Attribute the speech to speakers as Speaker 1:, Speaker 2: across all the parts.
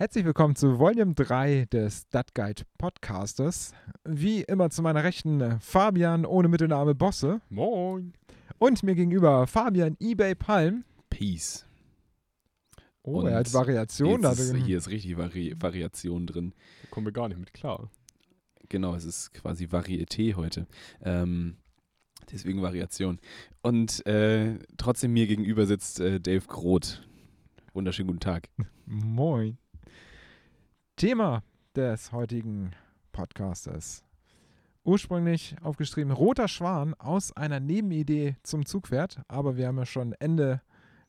Speaker 1: Herzlich willkommen zu Volume 3 des Stadtguide Podcasters. Wie immer zu meiner Rechten Fabian ohne Mittelname Bosse.
Speaker 2: Moin.
Speaker 1: Und mir gegenüber Fabian eBay Palm.
Speaker 2: Peace.
Speaker 1: Oh,
Speaker 2: Und
Speaker 1: er hat Variation da drin.
Speaker 2: hier ist richtig Vari Variation drin.
Speaker 3: Da kommen wir gar nicht mit klar.
Speaker 2: Genau, es ist quasi Varieté heute. Ähm, deswegen Variation. Und äh, trotzdem mir gegenüber sitzt äh, Dave Groth. Wunderschönen guten Tag.
Speaker 1: Moin. Thema des heutigen Podcasters. Ursprünglich aufgeschrieben Roter Schwan aus einer Nebenidee zum Zugpferd, aber wir haben ja schon Ende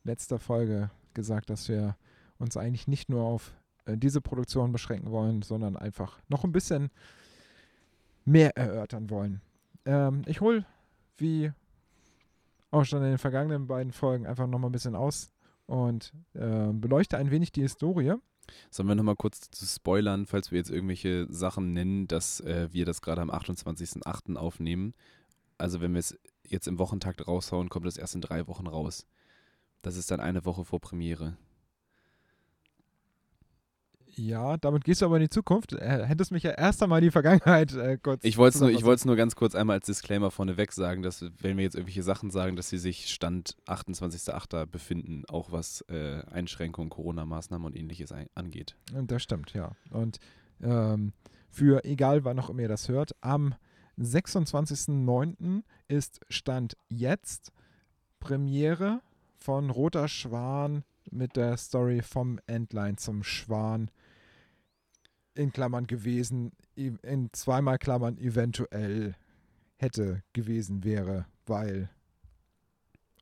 Speaker 1: letzter Folge gesagt, dass wir uns eigentlich nicht nur auf äh, diese Produktion beschränken wollen, sondern einfach noch ein bisschen mehr erörtern wollen. Ähm, ich hole, wie auch schon in den vergangenen beiden Folgen, einfach noch mal ein bisschen aus und äh, beleuchte ein wenig die Historie.
Speaker 2: Sollen wir nochmal kurz zu spoilern, falls wir jetzt irgendwelche Sachen nennen, dass äh, wir das gerade am 28.08. aufnehmen. Also wenn wir es jetzt im Wochentakt raushauen, kommt es erst in drei Wochen raus. Das ist dann eine Woche vor Premiere.
Speaker 1: Ja, damit gehst du aber in die Zukunft. Äh, hättest mich ja erst einmal die Vergangenheit äh, kurz.
Speaker 2: Ich wollte es nur, ich nur ganz kurz einmal als Disclaimer vorneweg sagen, dass wenn wir jetzt irgendwelche Sachen sagen, dass sie sich Stand 28.08. befinden, auch was äh, Einschränkungen, Corona-Maßnahmen und ähnliches angeht.
Speaker 1: Und Das stimmt, ja. Und ähm, für egal wann auch immer ihr das hört, am 26.09. ist Stand jetzt Premiere von Roter Schwan mit der Story vom Endline zum Schwan in Klammern gewesen, i- in zweimal Klammern eventuell hätte gewesen wäre, weil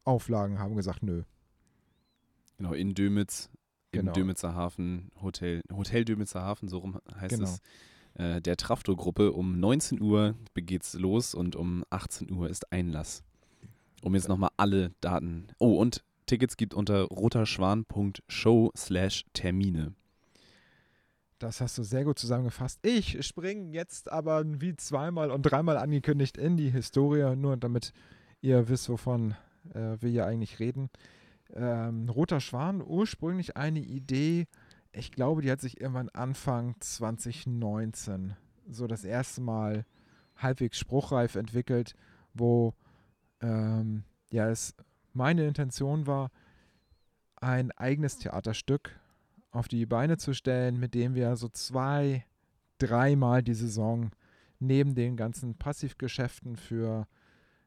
Speaker 1: Auflagen haben gesagt, nö.
Speaker 2: Genau, in Dömitz, im
Speaker 1: Genau.
Speaker 2: Dömitzer Hafen, Hotel, Hotel Dömitzer Hafen, so rum heißt
Speaker 1: Genau.
Speaker 2: es. Äh, der Trafto-Gruppe um 19 Uhr geht's los und um 18 Uhr ist Einlass. Um jetzt nochmal alle Daten. Oh, und Tickets gibt unter roterschwan.show slash Termine.
Speaker 1: Das hast du sehr gut zusammengefasst. Ich springe jetzt aber wie zweimal und dreimal angekündigt in die Historie, nur damit ihr wisst, wovon äh, wir hier eigentlich reden. Ähm, Roter Schwan, ursprünglich eine Idee, ich glaube, die hat sich irgendwann Anfang 2019 so das erste Mal halbwegs spruchreif entwickelt, wo ähm, ja es meine Intention war, ein eigenes Theaterstück auf die Beine zu stellen, mit dem wir so zwei, dreimal die Saison neben den ganzen Passivgeschäften für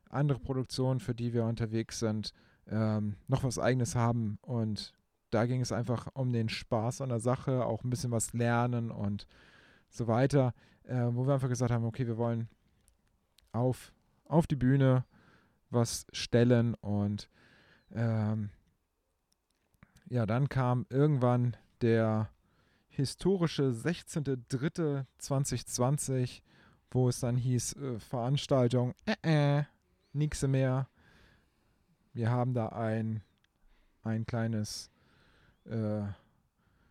Speaker 1: andere Produktionen, für die wir unterwegs sind, ähm, noch was eigenes haben. Und da ging es einfach um den Spaß an der Sache, auch ein bisschen was lernen und so weiter, äh, wo wir einfach gesagt haben, okay, wir wollen auf, auf die Bühne was stellen und ähm, ja, dann kam irgendwann der historische 16.03.2020, wo es dann hieß, äh, Veranstaltung, äh, äh, nix mehr. Wir haben da ein, ein kleines äh,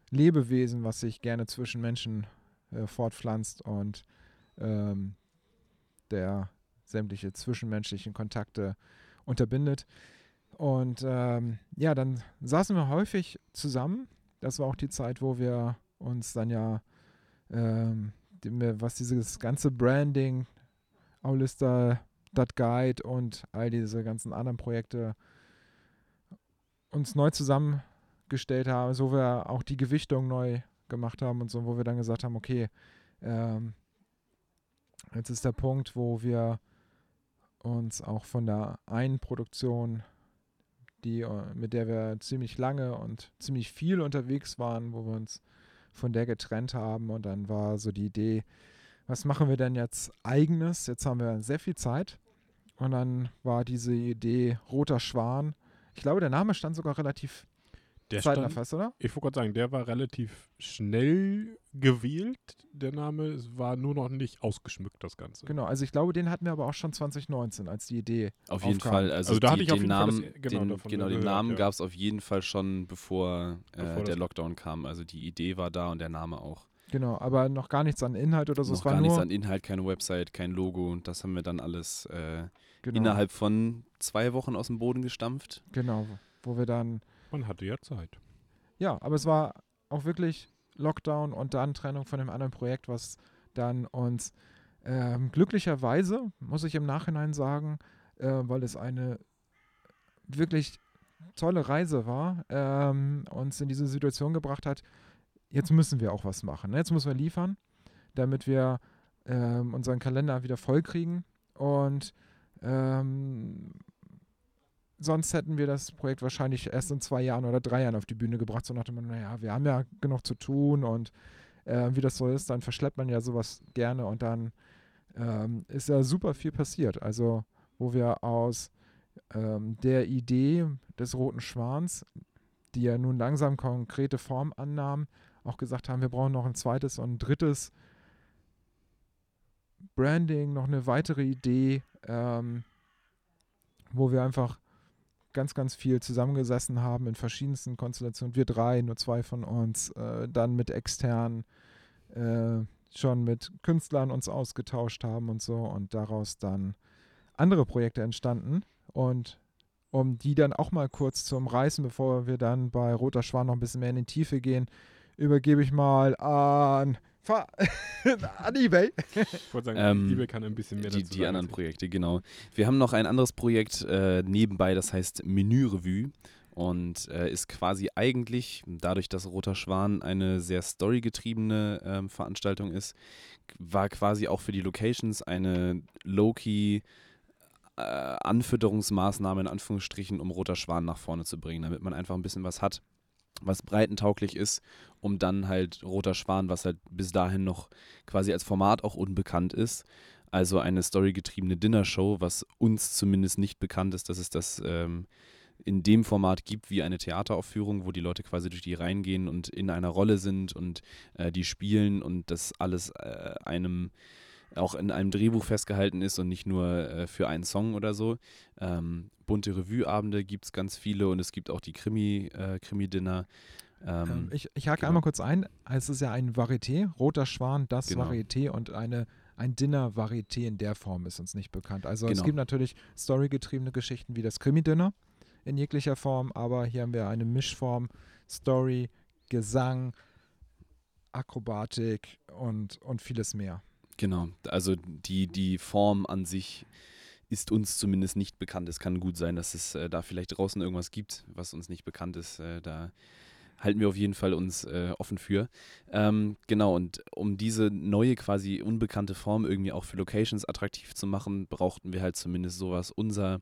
Speaker 1: Lebewesen, was sich gerne zwischen Menschen äh, fortpflanzt und ähm, der sämtliche zwischenmenschlichen Kontakte unterbindet. Und ähm, ja, dann saßen wir häufig zusammen. Das war auch die Zeit, wo wir uns dann ja, ähm, was dieses ganze Branding, Aulista, Dat Guide und all diese ganzen anderen Projekte uns neu zusammengestellt haben, so wir auch die Gewichtung neu gemacht haben und so, wo wir dann gesagt haben, okay, ähm, jetzt ist der Punkt, wo wir uns auch von der einen Produktion die, äh, mit der wir ziemlich lange und ziemlich viel unterwegs waren, wo wir uns von der getrennt haben. Und dann war so die Idee, was machen wir denn jetzt eigenes? Jetzt haben wir sehr viel Zeit. Und dann war diese Idee Roter Schwan. Ich glaube, der Name stand sogar relativ
Speaker 3: Der
Speaker 1: zeitnah
Speaker 3: stand,
Speaker 1: fest, oder?
Speaker 3: ich wollte gerade sagen, der war relativ schnell gewählt, der Name. Es war nur noch nicht ausgeschmückt, das Ganze.
Speaker 1: Genau, also ich glaube, den hatten wir aber auch schon 2019 als die Idee.
Speaker 2: Auf jeden
Speaker 1: Aufkam.
Speaker 2: Fall. Also,
Speaker 3: Also da
Speaker 2: die,
Speaker 3: hatte ich auf
Speaker 2: den
Speaker 3: jeden Fall das-
Speaker 2: Namen,
Speaker 3: genau,
Speaker 2: den,
Speaker 3: davon
Speaker 2: genau, den
Speaker 3: gehört,
Speaker 2: Namen
Speaker 3: ja.
Speaker 2: gab es auf jeden Fall schon, bevor, äh,
Speaker 3: Bevor
Speaker 2: der Lockdown kam. Also die Idee war da und der Name auch.
Speaker 1: Genau, aber noch gar nichts an Inhalt oder so.
Speaker 2: Noch
Speaker 1: es war
Speaker 2: gar
Speaker 1: nur
Speaker 2: nichts an Inhalt, keine Website, kein Logo. Und das haben wir dann alles äh,
Speaker 1: genau,
Speaker 2: innerhalb von zwei Wochen aus dem Boden gestampft.
Speaker 1: genau, wo wir dann
Speaker 3: Man hatte ja Zeit.
Speaker 1: Ja, aber es war auch wirklich Lockdown und dann Trennung von dem anderen Projekt, was dann uns ähm, glücklicherweise, muss ich im Nachhinein sagen, äh, weil es eine wirklich tolle Reise war, ähm, uns in diese Situation gebracht hat, jetzt müssen wir auch was machen. Ne? Jetzt müssen wir liefern, damit wir ähm, unseren Kalender wieder voll kriegen. Und ähm, sonst hätten wir das Projekt wahrscheinlich erst in zwei Jahren oder drei Jahren auf die Bühne gebracht. So nach Motto, naja, wir haben ja genug zu tun und äh, wie das so ist, dann verschleppt man ja sowas gerne und dann ähm, ist ja super viel passiert. Also, wo wir aus ähm, der Idee des Roten Schwans, die ja nun langsam konkrete Form annahm, auch gesagt haben, wir brauchen noch ein zweites und ein drittes Branding, noch eine weitere Idee, ähm, wo wir einfach ganz, ganz viel zusammengesessen haben in verschiedensten Konstellationen. Wir drei, nur zwei von uns, äh, dann mit externen, äh, schon mit Künstlern uns ausgetauscht haben und so und daraus dann andere Projekte entstanden. Und um die dann auch mal kurz zu umreißen, bevor wir dann bei Roter Schwan noch ein bisschen mehr in die Tiefe gehen, übergebe ich mal an, an eBay.
Speaker 3: Ich wollte sagen,
Speaker 2: Ähm,
Speaker 3: eBay kann ein bisschen mehr
Speaker 2: Die,
Speaker 3: dazu
Speaker 2: die anderen. Projekte, genau. Wir haben noch ein anderes Projekt äh, nebenbei, das heißt Menü-Revue und äh, ist quasi eigentlich, dadurch, dass Roter Schwan eine sehr storygetriebene ähm, Veranstaltung ist, war quasi auch für die Locations eine low-key äh, Anfütterungsmaßnahme in Anführungsstrichen, um Roter Schwan nach vorne zu bringen, damit man einfach ein bisschen was hat, was breitentauglich ist, um dann halt Roter Schwan, was halt bis dahin noch quasi als Format auch unbekannt ist, also eine storygetriebene Dinnershow, was uns zumindest nicht bekannt ist, dass es das ähm, in dem Format gibt wie eine Theateraufführung, wo die Leute quasi durch die Reihen gehen und in einer Rolle sind und äh, die spielen und das alles äh, einem auch in einem Drehbuch festgehalten ist und nicht nur äh, für einen Song oder so. Ähm, bunte Revue-Abende gibt es ganz viele und es gibt auch die Krimi, äh, Krimi-Dinner. Ähm,
Speaker 1: Ähm, ich, ich hake
Speaker 2: genau.
Speaker 1: einmal kurz ein. Es ist ja ein Varieté, Roter Schwan, das
Speaker 2: Genau.
Speaker 1: Varieté und eine, ein Dinner-Varieté in der Form ist uns nicht bekannt. Also es
Speaker 2: Genau.
Speaker 1: gibt natürlich storygetriebene Geschichten wie das Krimi-Dinner in jeglicher Form, aber hier haben wir eine Mischform, Story, Gesang, Akrobatik und, und vieles mehr.
Speaker 2: Genau, also die, die Form an sich ist uns zumindest nicht bekannt. Es kann gut sein, dass es äh, da vielleicht draußen irgendwas gibt, was uns nicht bekannt ist. Äh, da halten wir auf jeden Fall uns äh, offen für. Ähm, genau, und um diese neue quasi unbekannte Form irgendwie auch für Locations attraktiv zu machen, brauchten wir halt zumindest sowas, unser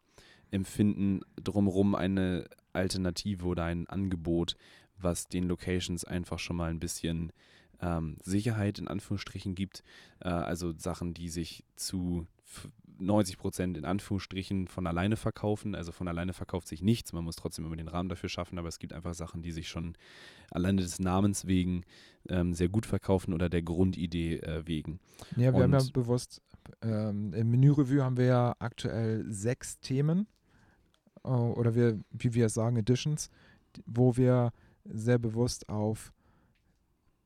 Speaker 2: Empfinden drumherum eine Alternative oder ein Angebot, was den Locations einfach schon mal ein bisschen ähm, Sicherheit in Anführungsstrichen gibt. Äh, also Sachen, die sich zu f- 90 Prozent in Anführungsstrichen von alleine verkaufen. Also von alleine verkauft sich nichts. Man muss trotzdem immer den Rahmen dafür schaffen, aber es gibt einfach Sachen, die sich schon alleine des Namens wegen ähm, sehr gut verkaufen oder der Grundidee äh, wegen.
Speaker 1: Ja, wir haben ja
Speaker 2: Und-
Speaker 1: bewusst, ähm, im Menü-Review haben wir ja aktuell sechs Themen äh, oder wir, wie wir es sagen, Editions, wo wir sehr bewusst auf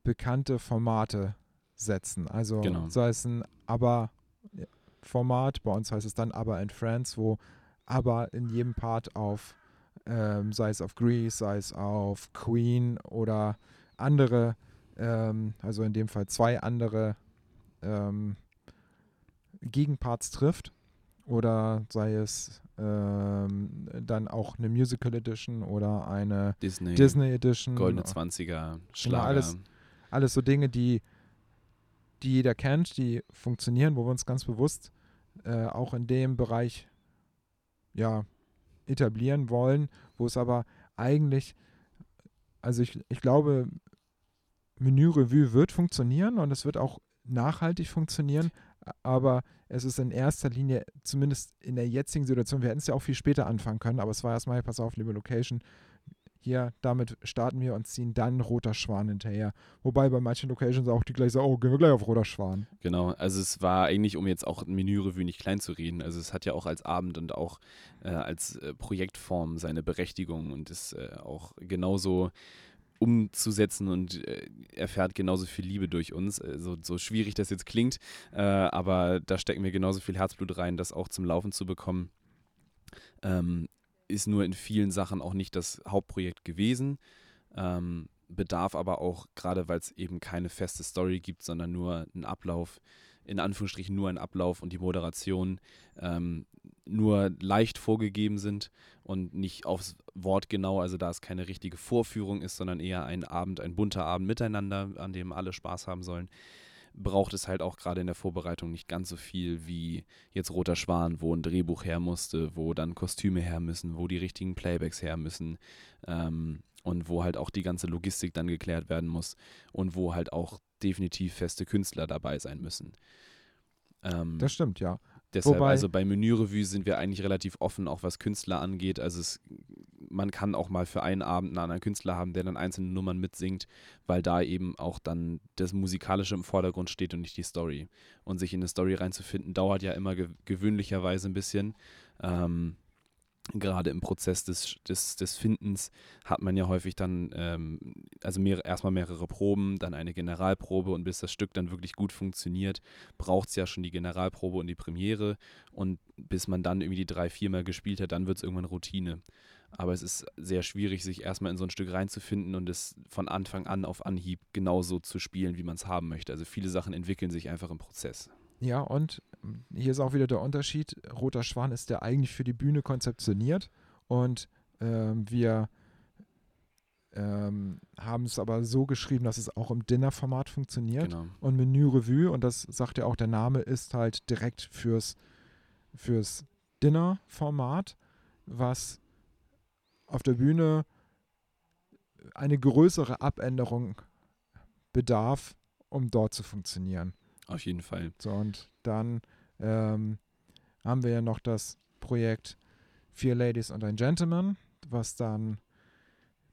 Speaker 1: bekannte Formate setzen. Also
Speaker 2: Genau.
Speaker 1: sei es ein Aber-Format, bei uns heißt es dann Aber and Friends, wo Aber in jedem Part auf, ähm, sei es auf Grease, sei es auf Queen oder andere, ähm, also in dem Fall zwei andere ähm, Gegenparts trifft. Oder sei es ähm, dann auch eine Musical Edition oder eine
Speaker 2: Disney,
Speaker 1: Disney Edition.
Speaker 2: goldene 20er, Schlager.
Speaker 1: alles- Alles so Dinge, die, die jeder kennt, die funktionieren, wo wir uns ganz bewusst äh, auch in dem Bereich ja, etablieren wollen, wo es aber eigentlich, also ich, ich glaube, Menü-Revue wird funktionieren und es wird auch nachhaltig funktionieren, aber es ist in erster Linie, zumindest in der jetzigen Situation, wir hätten es ja auch viel später anfangen können, aber es war erstmal, pass auf, liebe Location, hier, damit starten wir und ziehen dann Roter Schwan hinterher. Wobei bei manchen Locations auch die gleich sagen, oh, gehen wir gleich auf Roter Schwan.
Speaker 2: Genau, also es war eigentlich, um jetzt auch Menü-Revue nicht klein zu reden, also es hat ja auch als Abend und auch äh, als äh, Projektform seine Berechtigung und ist äh, auch genauso umzusetzen und äh, erfährt genauso viel Liebe durch uns. Äh, so, so schwierig das jetzt klingt, äh, aber da stecken wir genauso viel Herzblut rein, das auch zum Laufen zu bekommen. Ähm, ist nur in vielen Sachen auch nicht das Hauptprojekt gewesen. Ähm, bedarf aber auch, gerade weil es eben keine feste Story gibt, sondern nur einen Ablauf, in Anführungsstrichen nur ein Ablauf und die Moderation ähm, nur leicht vorgegeben sind und nicht aufs Wort genau, also da es keine richtige Vorführung ist, sondern eher ein Abend, ein bunter Abend miteinander, an dem alle Spaß haben sollen, braucht es halt auch gerade in der Vorbereitung nicht ganz so viel wie jetzt Roter Schwan, wo ein Drehbuch her musste, wo dann Kostüme her müssen, wo die richtigen Playbacks her müssen ähm, und wo halt auch die ganze Logistik dann geklärt werden muss und wo halt auch definitiv feste Künstler dabei sein müssen. Ähm,
Speaker 1: Das stimmt, ja.
Speaker 2: Deshalb,
Speaker 1: Wobei-
Speaker 2: also bei Menürevue sind wir eigentlich relativ offen, auch was Künstler angeht. Also es, man kann auch mal für einen Abend einen anderen Künstler haben, der dann einzelne Nummern mitsingt, weil da eben auch dann das Musikalische im Vordergrund steht und nicht die Story. Und sich in eine Story reinzufinden, dauert ja immer ge gewöhnlicherweise ein bisschen. Ähm, Gerade im Prozess des, des, des Findens hat man ja häufig dann, ähm, also mehr, erstmal mehrere Proben, dann eine Generalprobe und bis das Stück dann wirklich gut funktioniert, braucht es ja schon die Generalprobe und die Premiere und bis man dann irgendwie die drei, viermal gespielt hat, dann wird es irgendwann Routine. Aber es ist sehr schwierig, sich erstmal in so ein Stück reinzufinden und es von Anfang an auf Anhieb genauso zu spielen, wie man es haben möchte. Also viele Sachen entwickeln sich einfach im Prozess.
Speaker 1: Ja, und hier ist auch wieder der Unterschied. Roter Schwan ist der eigentlich für die Bühne konzeptioniert und ähm, wir ähm, haben es aber so geschrieben, dass es auch im Dinner-Format funktioniert.
Speaker 2: Genau.
Speaker 1: Und Menü Revue, und das sagt ja auch der Name, ist halt direkt fürs, fürs Dinner-Format, was auf der Bühne eine größere Abänderung bedarf, um dort zu funktionieren.
Speaker 2: Auf jeden Fall.
Speaker 1: So, und dann ähm, haben wir ja noch das Projekt Vier Ladies und ein Gentleman, was dann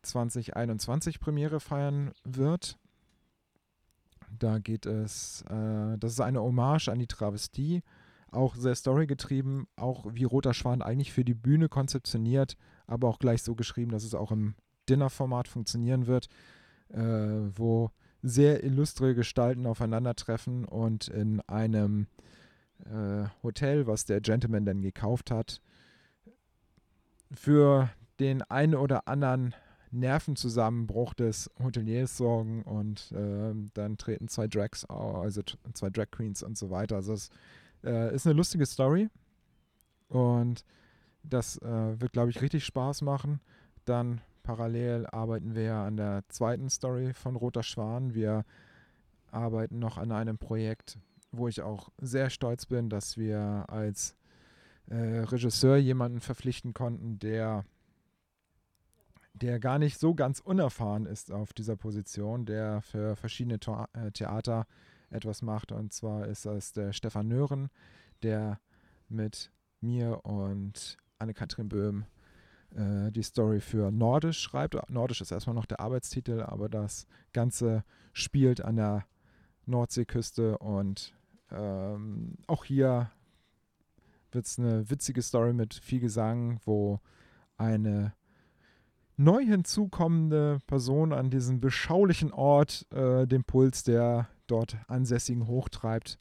Speaker 1: 2021 Premiere feiern wird. Da geht es, äh, das ist eine Hommage an die Travestie, auch sehr storygetrieben, auch wie Roter Schwan eigentlich für die Bühne konzeptioniert, aber auch gleich so geschrieben, dass es auch im Dinnerformat funktionieren wird, äh, wo sehr illustre Gestalten aufeinandertreffen und in einem äh, Hotel, was der Gentleman dann gekauft hat, für den einen oder anderen Nervenzusammenbruch des Hoteliers sorgen und ähm, dann treten zwei Drags, also zwei Drag Queens und so weiter. Also es äh, ist eine lustige Story und das äh, wird, glaube ich, richtig Spaß machen. Dann parallel arbeiten wir an der zweiten Story von Roter Schwan. Wir arbeiten noch an einem Projekt, wo ich auch sehr stolz bin, dass wir als äh, Regisseur jemanden verpflichten konnten, der der gar nicht so ganz unerfahren ist auf dieser Position, der für verschiedene äh, Theater etwas macht. Und zwar ist das der Stefan Nören, der mit mir und Anne-Kathrin Böhm äh, die Story für Nordisch schreibt. Nordisch ist erstmal noch der Arbeitstitel, aber das Ganze spielt an der Nordseeküste und ähm, auch hier wird es eine witzige Story mit viel Gesang, wo eine neu hinzukommende Person an diesem beschaulichen Ort äh, den Puls der dort Ansässigen hochtreibt.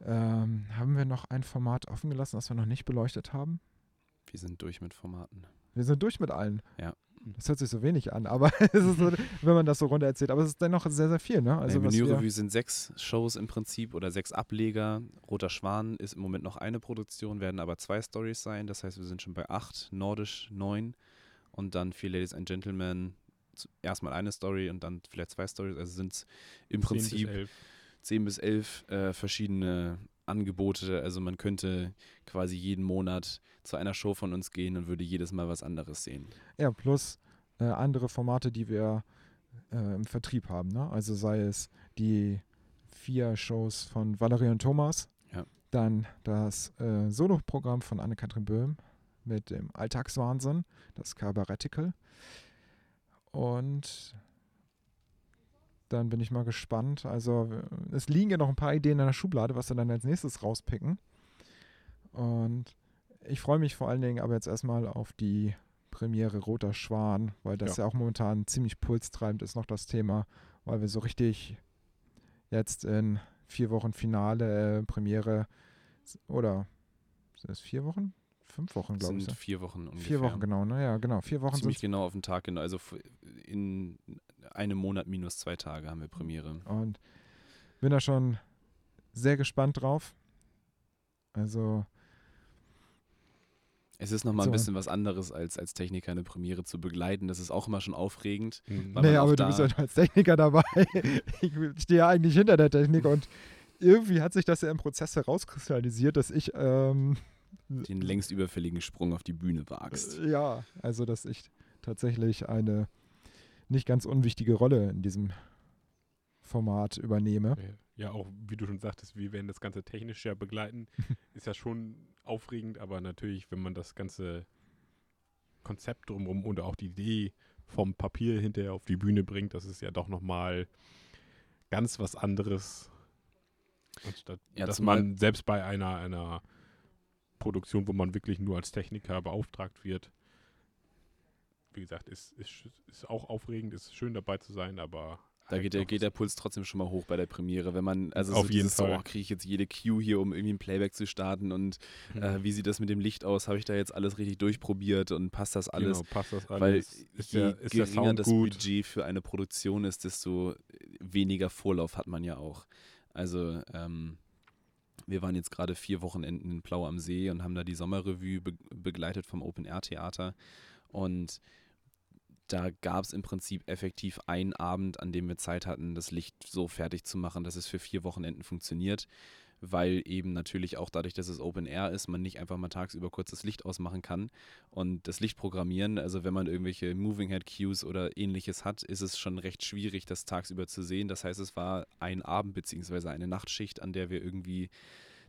Speaker 1: Ähm, haben wir noch ein Format offen gelassen, das wir noch nicht beleuchtet haben?
Speaker 2: Wir sind durch mit Formaten.
Speaker 1: Wir sind durch mit allen.
Speaker 2: Ja.
Speaker 1: Das hört sich so wenig an, aber es ist so, wenn man das so runter erzählt. Aber es ist dennoch sehr, sehr viel, ne? Also wir,
Speaker 2: Menürevue sind sechs Shows im Prinzip oder sechs Ableger. Roter Schwan ist im Moment noch eine Produktion, werden aber zwei Stories sein. Das heißt, wir sind schon bei acht, Nordisch neun und dann vier Ladies and Gentlemen. Erstmal eine Story und dann vielleicht zwei Stories. Also sind es im
Speaker 3: 10 bis
Speaker 2: Prinzip
Speaker 3: 11.
Speaker 2: zehn bis elf äh, verschiedene Angebote. Also man könnte quasi jeden Monat zu einer Show von uns gehen und würde jedes Mal was anderes sehen.
Speaker 1: ja, plus äh, andere Formate, die wir äh, im Vertrieb haben, ne? Also sei es die vier Shows von Valerie und Thomas,
Speaker 2: Ja.
Speaker 1: dann das äh, Solo-Programm von Anne-Kathrin Böhm mit dem Alltagswahnsinn, das Cabaretical. Und dann bin ich mal gespannt. Also es liegen ja noch ein paar Ideen in der Schublade, was wir dann als nächstes rauspicken. Und ich freue mich vor allen Dingen aber jetzt erstmal auf die Premiere Roter Schwan, weil das ja,
Speaker 3: Ja.
Speaker 1: auch momentan ziemlich pulstreibend ist noch das Thema, weil wir so richtig jetzt in vier Wochen Finale, äh, Premiere oder sind es vier Wochen? Fünf Wochen, glaube ich.
Speaker 2: sind vier Wochen ungefähr.
Speaker 1: Vier Wochen, genau, ne? Ja, genau. Vier Wochen
Speaker 2: Ziemlich genau auf den Tag genau. Also in, einem Monat minus zwei Tage haben wir Premiere.
Speaker 1: Und bin da schon sehr gespannt drauf. Also,
Speaker 2: Es ist nochmal
Speaker 1: So.
Speaker 2: ein bisschen was anderes, als als Techniker eine Premiere zu begleiten. Das ist auch immer schon aufregend.
Speaker 3: Mhm.
Speaker 1: Nee, aber du bist ja als Techniker dabei. ich stehe ja eigentlich hinter der Technik und irgendwie hat sich das ja im Prozess herauskristallisiert, dass ich, ähm,
Speaker 2: Den längst überfälligen Sprung auf die Bühne wagst.
Speaker 1: ja, also dass ich tatsächlich eine nicht ganz unwichtige Rolle in diesem Format übernehme.
Speaker 3: Ja, auch wie du schon sagtest, wir werden das Ganze technisch ja begleiten. Ist ja schon aufregend, aber natürlich, wenn man das ganze Konzept drumherum und auch die Idee vom Papier hinterher auf die Bühne bringt, das ist ja doch nochmal ganz was anderes. Anstatt,
Speaker 2: Ja,
Speaker 3: dass man selbst bei einer, einer Produktion, wo man wirklich nur als Techniker beauftragt wird, wie gesagt, ist, ist, ist auch aufregend, ist schön dabei zu sein, aber
Speaker 2: Da
Speaker 3: halt
Speaker 2: geht der, geht der Puls trotzdem schon mal hoch bei der Premiere, wenn man, also
Speaker 3: Auf
Speaker 2: so
Speaker 3: jeden
Speaker 2: so,
Speaker 3: Fall.
Speaker 2: oh, kriege ich jetzt jede Cue hier, um irgendwie ein Playback zu starten und
Speaker 3: Mhm.
Speaker 2: äh, wie sieht das mit dem Licht aus? Habe ich da jetzt alles richtig durchprobiert und passt das alles?
Speaker 3: Genau, passt das alles?
Speaker 2: Weil
Speaker 3: ist
Speaker 2: je
Speaker 3: der, ist
Speaker 2: geringer das
Speaker 3: gut?
Speaker 2: Budget für eine Produktion ist, desto weniger Vorlauf hat man ja auch. Also ähm, wir waren jetzt gerade vier Wochenenden in Plau am See und haben da die Sommerrevue be begleitet vom Open Air Theater und da gab es im Prinzip effektiv einen Abend, an dem wir Zeit hatten, das Licht so fertig zu machen, dass es für vier Wochenenden funktioniert, weil eben natürlich auch dadurch, dass es Open Air ist, man nicht einfach mal tagsüber kurz das Licht ausmachen kann und das Licht programmieren. Also wenn man irgendwelche Moving Head Cues oder ähnliches hat, ist es schon recht schwierig, das tagsüber zu sehen. Das heißt, es war ein Abend beziehungsweise eine Nachtschicht, an der wir irgendwie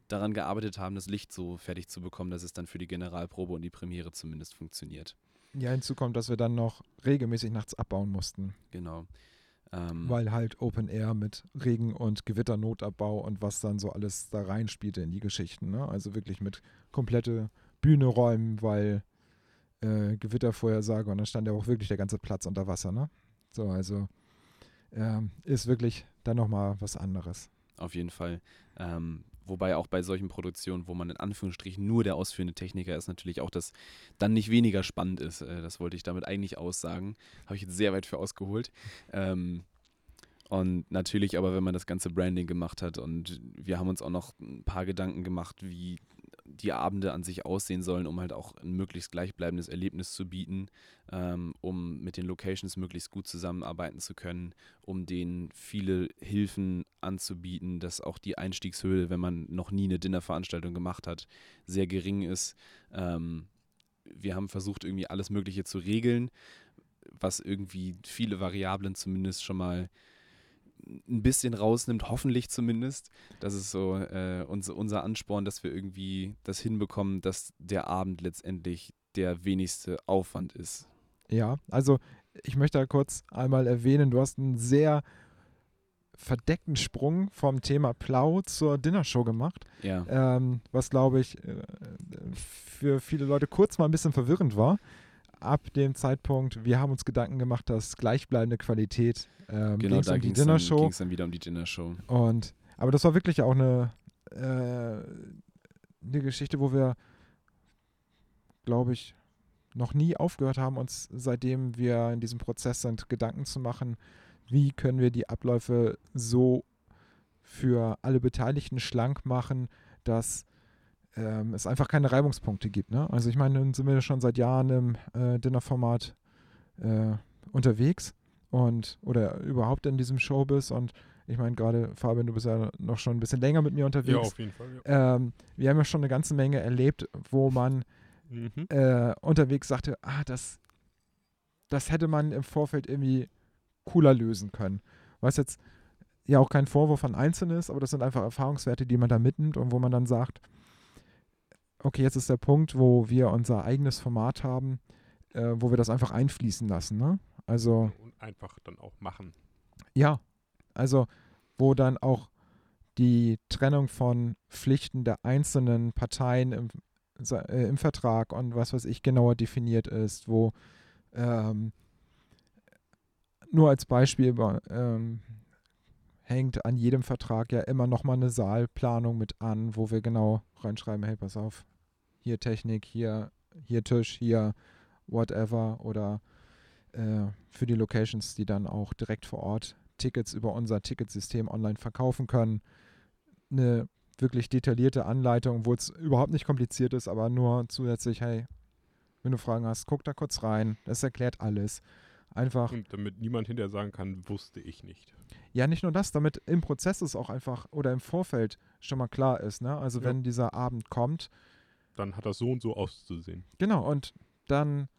Speaker 2: daran gearbeitet haben, das Licht so fertig zu bekommen, dass es dann für die Generalprobe und die Premiere zumindest funktioniert.
Speaker 1: Ja, hinzu kommt, dass wir dann noch regelmäßig nachts abbauen mussten,
Speaker 2: Genau. Ähm,
Speaker 1: weil halt Open Air mit Regen- und Gewitternotabbau und was dann so alles da reinspielte in die Geschichten. Ne? Also wirklich mit komplette Bühne räumen, weil äh, Gewittervorhersage und dann stand ja auch wirklich der ganze Platz unter Wasser. Ne? So, also ähm, ist wirklich dann nochmal was anderes.
Speaker 2: Auf jeden Fall. Ähm, wobei auch bei solchen Produktionen, wo man in Anführungsstrichen nur der ausführende Techniker ist, natürlich auch das dann nicht weniger spannend ist. Äh, das wollte ich damit eigentlich aussagen. Habe ich jetzt sehr weit für ausgeholt. Ähm, und natürlich aber, wenn man das ganze Branding gemacht hat und wir haben uns auch noch ein paar Gedanken gemacht, wie die Abende an sich aussehen sollen, um halt auch ein möglichst gleichbleibendes Erlebnis zu bieten, ähm, um mit den Locations möglichst gut zusammenarbeiten zu können, um denen viele Hilfen anzubieten, dass auch die Einstiegshöhe, wenn man noch nie eine Dinnerveranstaltung gemacht hat, sehr gering ist. Ähm, wir haben versucht, irgendwie alles Mögliche zu regeln, was irgendwie viele Variablen zumindest schon mal ein bisschen rausnimmt, hoffentlich zumindest. Das ist so äh, unser, unser Ansporn, dass wir irgendwie das hinbekommen, dass der Abend letztendlich der wenigste Aufwand ist.
Speaker 1: Ja, also ich möchte da kurz einmal erwähnen, du hast einen sehr verdeckten Sprung vom Thema Plau zur Dinnershow gemacht,
Speaker 2: Ja,
Speaker 1: ähm, was glaube ich äh, für viele Leute kurz mal ein bisschen verwirrend war. Ab dem Zeitpunkt, wir haben uns Gedanken gemacht, dass gleichbleibende Qualität ähm,
Speaker 2: genau, da
Speaker 1: um die
Speaker 2: ging es dann,
Speaker 1: Dinnershow
Speaker 2: ging's dann wieder um die Dinnershow.
Speaker 1: und aber das war wirklich auch eine, äh, eine Geschichte, wo wir, glaube ich, noch nie aufgehört haben, uns seitdem wir in diesem Prozess sind, Gedanken zu machen, wie können wir die Abläufe so für alle Beteiligten schlank machen, dass ähm, es einfach keine Reibungspunkte gibt. Ne? Also ich meine, nun sind wir schon seit Jahren im äh, Dinnerformat äh, unterwegs und oder überhaupt in diesem Showbiz und ich meine gerade Fabian, du bist ja noch schon ein bisschen länger mit mir unterwegs.
Speaker 3: Ja, auf jeden Fall. Ja.
Speaker 1: ähm, wir haben ja schon eine ganze Menge erlebt, wo man
Speaker 3: Mhm.
Speaker 1: äh, unterwegs sagte, ah, das, das hätte man im Vorfeld irgendwie cooler lösen können. Was jetzt ja auch kein Vorwurf an Einzelne ist, aber das sind einfach Erfahrungswerte, die man da mitnimmt und wo man dann sagt, okay, jetzt ist der Punkt, wo wir unser eigenes Format haben, äh, wo wir das einfach einfließen lassen. Ne? Also
Speaker 3: Und einfach dann auch machen.
Speaker 1: ja, also wo dann auch die Trennung von Pflichten der einzelnen Parteien im, äh, im Vertrag und was weiß ich genauer definiert ist, wo ähm, nur als Beispiel ähm, hängt an jedem Vertrag ja immer nochmal eine Saalplanung mit an, wo wir genau reinschreiben, hey, pass auf, hier Technik, hier, hier Tisch, hier whatever oder äh, für die Locations, die dann auch direkt vor Ort Tickets über unser Ticketsystem online verkaufen können. Eine wirklich detaillierte Anleitung, wo es überhaupt nicht kompliziert ist, aber nur zusätzlich, hey, wenn du Fragen hast, guck da kurz rein. Das erklärt alles. Einfach.
Speaker 3: Und damit niemand hinterher sagen kann, wusste ich nicht.
Speaker 1: Ja, nicht nur das, damit im Prozess es auch einfach oder im Vorfeld schon mal klar ist. Ne? Also
Speaker 3: Ja.
Speaker 1: wenn dieser Abend kommt,
Speaker 3: Dann hat das so und so auszusehen.
Speaker 1: genau, und dann,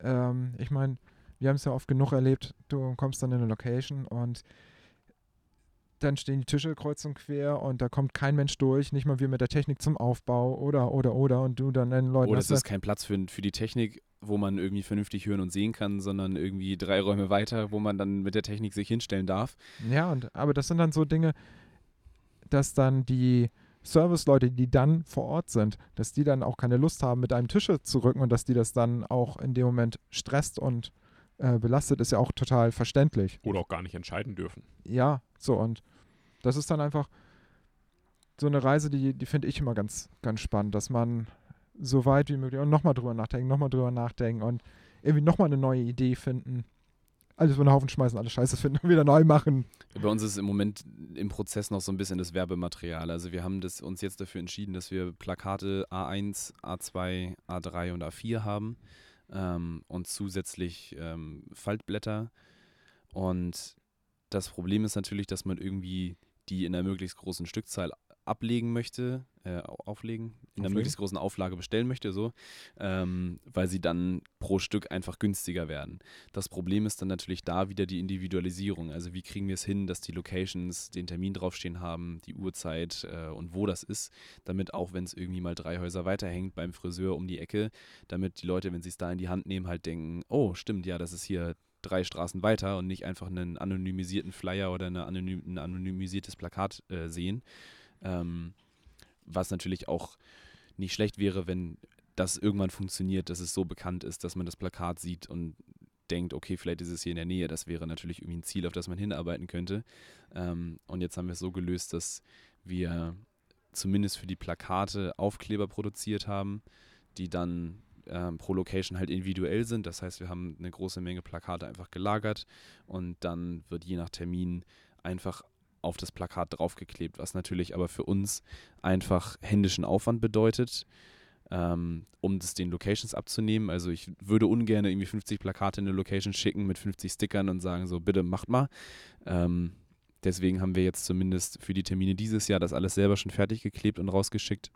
Speaker 1: ähm, ich meine, wir haben es ja oft genug erlebt, du kommst dann in eine Location und dann stehen die Tische kreuz und quer und da kommt kein Mensch durch, nicht mal wir mit der Technik zum Aufbau oder, oder, oder und du dann den Leuten
Speaker 2: Oder
Speaker 1: hast
Speaker 2: es ist kein Platz für, für die Technik, wo man irgendwie vernünftig hören und sehen kann, sondern irgendwie drei Räume weiter, wo man dann mit der Technik sich hinstellen darf.
Speaker 1: Ja, und aber das sind dann so Dinge, dass dann die Serviceleute, die dann vor Ort sind, dass die dann auch keine Lust haben, mit einem Tische zu rücken und dass die das dann auch in dem Moment stresst und äh, belastet, ist ja auch total verständlich.
Speaker 3: Oder auch gar nicht entscheiden dürfen.
Speaker 1: Ja, so und das ist dann einfach so eine Reise, die, die finde ich immer ganz, ganz spannend, dass man so weit wie möglich und nochmal drüber nachdenken, nochmal drüber nachdenken und irgendwie nochmal eine neue Idee finden. Alles über den Haufen schmeißen, alles scheiße finden und wieder neu machen.
Speaker 2: Bei uns ist im Moment im Prozess noch so ein bisschen das Werbematerial. Also wir haben das, uns jetzt dafür entschieden, dass wir Plakate A1, A2, A3 und A4 haben ähm, und zusätzlich ähm, Faltblätter. Und das Problem ist natürlich, dass man irgendwie die in einer möglichst großen Stückzahl ablegen möchte, äh, au- auflegen, in einer möglichst großen Auflage bestellen möchte, so, ähm, weil sie dann pro Stück einfach günstiger werden. Das Problem ist dann natürlich da wieder die Individualisierung. Also wie kriegen wir es hin, dass die Locations den Termin draufstehen haben, die Uhrzeit äh, und wo das ist, damit auch wenn es irgendwie mal drei Häuser weiterhängt beim Friseur um die Ecke, damit die Leute, wenn sie es da in die Hand nehmen, halt denken, oh stimmt, ja, das ist hier drei Straßen weiter und nicht einfach einen anonymisierten Flyer oder eine anonym, ein anonymisiertes Plakat äh, sehen. Ähm, was natürlich auch nicht schlecht wäre, wenn das irgendwann funktioniert, dass es so bekannt ist, dass man das Plakat sieht und denkt, okay, vielleicht ist es hier in der Nähe. Das wäre natürlich irgendwie ein Ziel, auf das man hinarbeiten könnte. Ähm, und jetzt haben wir es so gelöst, dass wir zumindest für die Plakate Aufkleber produziert haben, die dann ähm, pro Location halt individuell sind. Das heißt, wir haben eine große Menge Plakate einfach gelagert und dann wird je nach Termin einfach auf das Plakat draufgeklebt, was natürlich aber für uns einfach händischen Aufwand bedeutet, ähm, um das den Locations abzunehmen. Also ich würde ungern irgendwie 50 Plakate in eine Location schicken mit 50 Stickern und sagen so, bitte macht mal. Ähm, deswegen haben wir jetzt zumindest für die Termine dieses Jahr das alles selber schon fertig geklebt und rausgeschickt.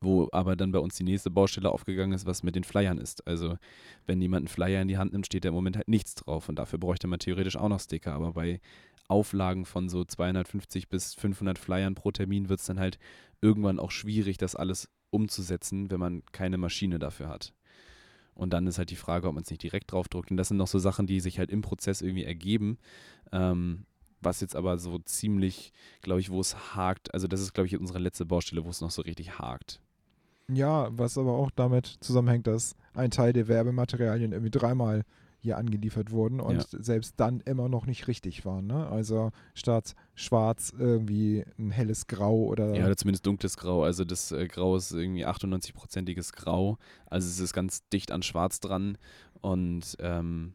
Speaker 2: Wo aber dann bei uns die nächste Baustelle aufgegangen ist, was mit den Flyern ist. Also, wenn jemand einen Flyer in die Hand nimmt, steht da im Moment halt nichts drauf. Und dafür bräuchte man theoretisch auch noch Sticker. Aber bei Auflagen von so 250 bis 500 Flyern pro Termin wird es dann halt irgendwann auch schwierig, das alles umzusetzen, wenn man keine Maschine dafür hat. Und dann ist halt die Frage, ob man es nicht direkt draufdruckt. Und das sind noch so Sachen, die sich halt im Prozess irgendwie ergeben. Ähm, was jetzt aber so ziemlich, glaube ich, wo es hakt. Also, das ist, glaube ich, unsere letzte Baustelle, wo es noch so richtig hakt.
Speaker 1: Ja, was aber auch damit zusammenhängt, dass ein Teil der Werbematerialien irgendwie dreimal hier angeliefert wurden und
Speaker 2: Ja.
Speaker 1: selbst dann immer noch nicht richtig waren. Ne? Also statt schwarz irgendwie ein helles Grau oder
Speaker 2: Ja, oder zumindest dunkles Grau. Also das äh, Grau ist irgendwie 98-prozentiges Grau. Also es ist ganz dicht an Schwarz dran. Und ähm,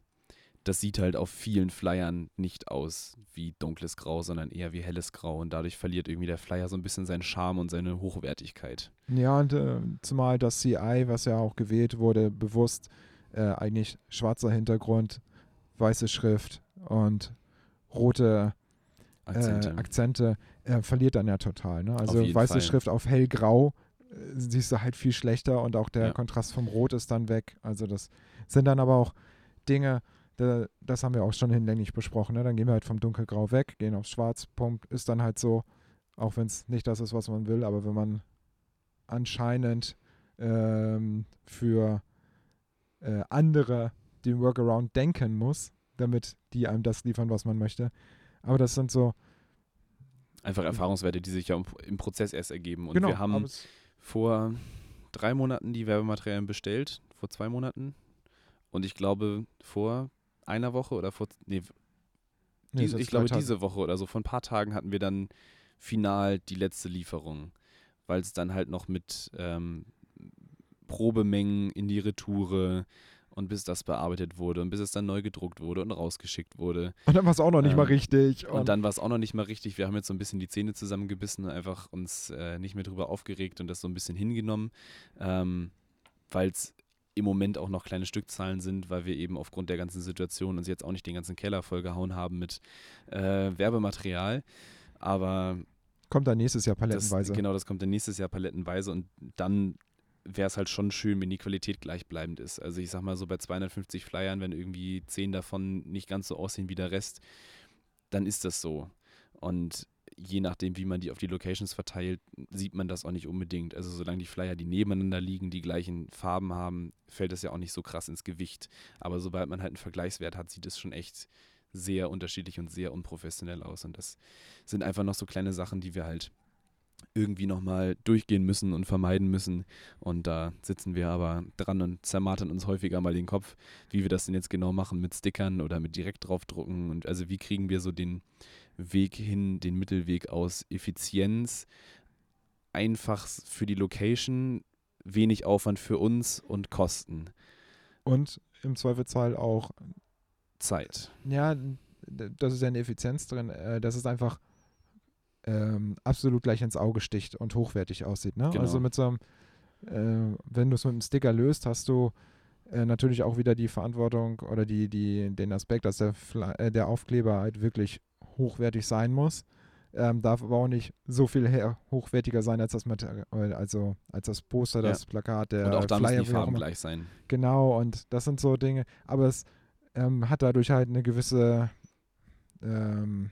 Speaker 2: das sieht halt auf vielen Flyern nicht aus wie dunkles Grau, sondern eher wie helles Grau. Und dadurch verliert irgendwie der Flyer so ein bisschen seinen Charme und seine Hochwertigkeit.
Speaker 1: Ja, und äh, zumal das CI, was ja auch gewählt wurde, bewusst äh, eigentlich schwarzer Hintergrund, weiße Schrift und rote
Speaker 2: Akzente.
Speaker 1: äh, Akzente äh, verliert dann ja total. Ne? Also weiße
Speaker 2: Fall.
Speaker 1: Schrift auf hellgrau äh, siehst du halt viel schlechter und auch der
Speaker 2: Ja.
Speaker 1: Kontrast vom Rot ist dann weg. Also das sind dann aber auch Dinge, da, das haben wir auch schon hinlänglich besprochen. Ne? Dann gehen wir halt vom dunkelgrau weg, gehen aufs Schwarz, Punkt, ist dann halt so, auch wenn es nicht das ist, was man will, aber wenn man anscheinend ähm, für äh, andere den Workaround denken muss, damit die einem das liefern, was man möchte. Aber das sind so,
Speaker 2: Einfach Erfahrungswerte, die sich ja im, Prozess erst ergeben. Und
Speaker 1: genau,
Speaker 2: wir haben vor drei Monaten die Werbematerialien bestellt, vor zwei Monaten. Und ich glaube, vor einer Woche oder vor, nee,
Speaker 1: nee,
Speaker 2: Die, ich glaube,
Speaker 1: Tage.
Speaker 2: diese Woche oder so, vor ein paar Tagen hatten wir dann final die letzte Lieferung, weil es dann halt noch mit ähm, Probemengen in die Retoure und bis das bearbeitet wurde und bis es dann neu gedruckt wurde und rausgeschickt wurde.
Speaker 1: Und dann war es auch noch nicht
Speaker 2: Ähm,
Speaker 1: mal richtig.
Speaker 2: Und, dann war es auch noch nicht mal richtig. Wir haben jetzt so ein bisschen die Zähne zusammengebissen und einfach uns äh, nicht mehr drüber aufgeregt und das so ein bisschen hingenommen, ähm, weil es im Moment auch noch kleine Stückzahlen sind, weil wir eben aufgrund der ganzen Situation uns jetzt auch nicht den ganzen Keller vollgehauen haben mit äh, Werbematerial. Aber
Speaker 1: kommt dann nächstes Jahr
Speaker 2: das,
Speaker 1: palettenweise.
Speaker 2: genau, das kommt dann nächstes Jahr palettenweise und dann wäre es halt schon schön, wenn die Qualität gleichbleibend ist. Also ich sag mal so bei 250 Flyern, wenn irgendwie 10 davon nicht ganz so aussehen wie der Rest, dann ist das so. Und je nachdem, wie man die auf die Locations verteilt, sieht man das auch nicht unbedingt. Also solange die Flyer, die nebeneinander liegen, die gleichen Farben haben, fällt das ja auch nicht so krass ins Gewicht. Aber sobald man halt einen Vergleichswert hat, sieht es schon echt sehr unterschiedlich und sehr unprofessionell aus. Und das sind einfach noch so kleine Sachen, die wir halt irgendwie nochmal durchgehen müssen und vermeiden müssen. Und da sitzen wir aber dran und zermartern uns häufiger mal den Kopf, wie wir das denn jetzt genau machen mit Stickern oder mit direkt draufdrucken. Und also wie kriegen wir so den Weg hin, den Mittelweg aus Effizienz, einfach für die Location, wenig Aufwand für uns und Kosten.
Speaker 1: Und im Zweifelsfall auch,
Speaker 2: Zeit.
Speaker 1: ja, das ist ja eine Effizienz drin, äh, dass es einfach ähm, absolut gleich ins Auge sticht und hochwertig aussieht. Ne?
Speaker 2: Genau.
Speaker 1: Also mit so einem, äh, wenn du es mit einem Sticker löst, hast du äh, natürlich auch wieder die Verantwortung oder die, die, den Aspekt, dass der, äh, der Aufkleber halt wirklich hochwertig sein muss. Ähm, darf aber auch nicht so viel hochwertiger sein als das Material, also als das Poster,
Speaker 2: Ja.
Speaker 1: das Plakat, der
Speaker 2: und auch da
Speaker 1: Flyer,
Speaker 2: müssen die Farben gleich sein.
Speaker 1: Genau, und das sind so Dinge, aber es ähm, hat dadurch halt eine gewisse, ähm,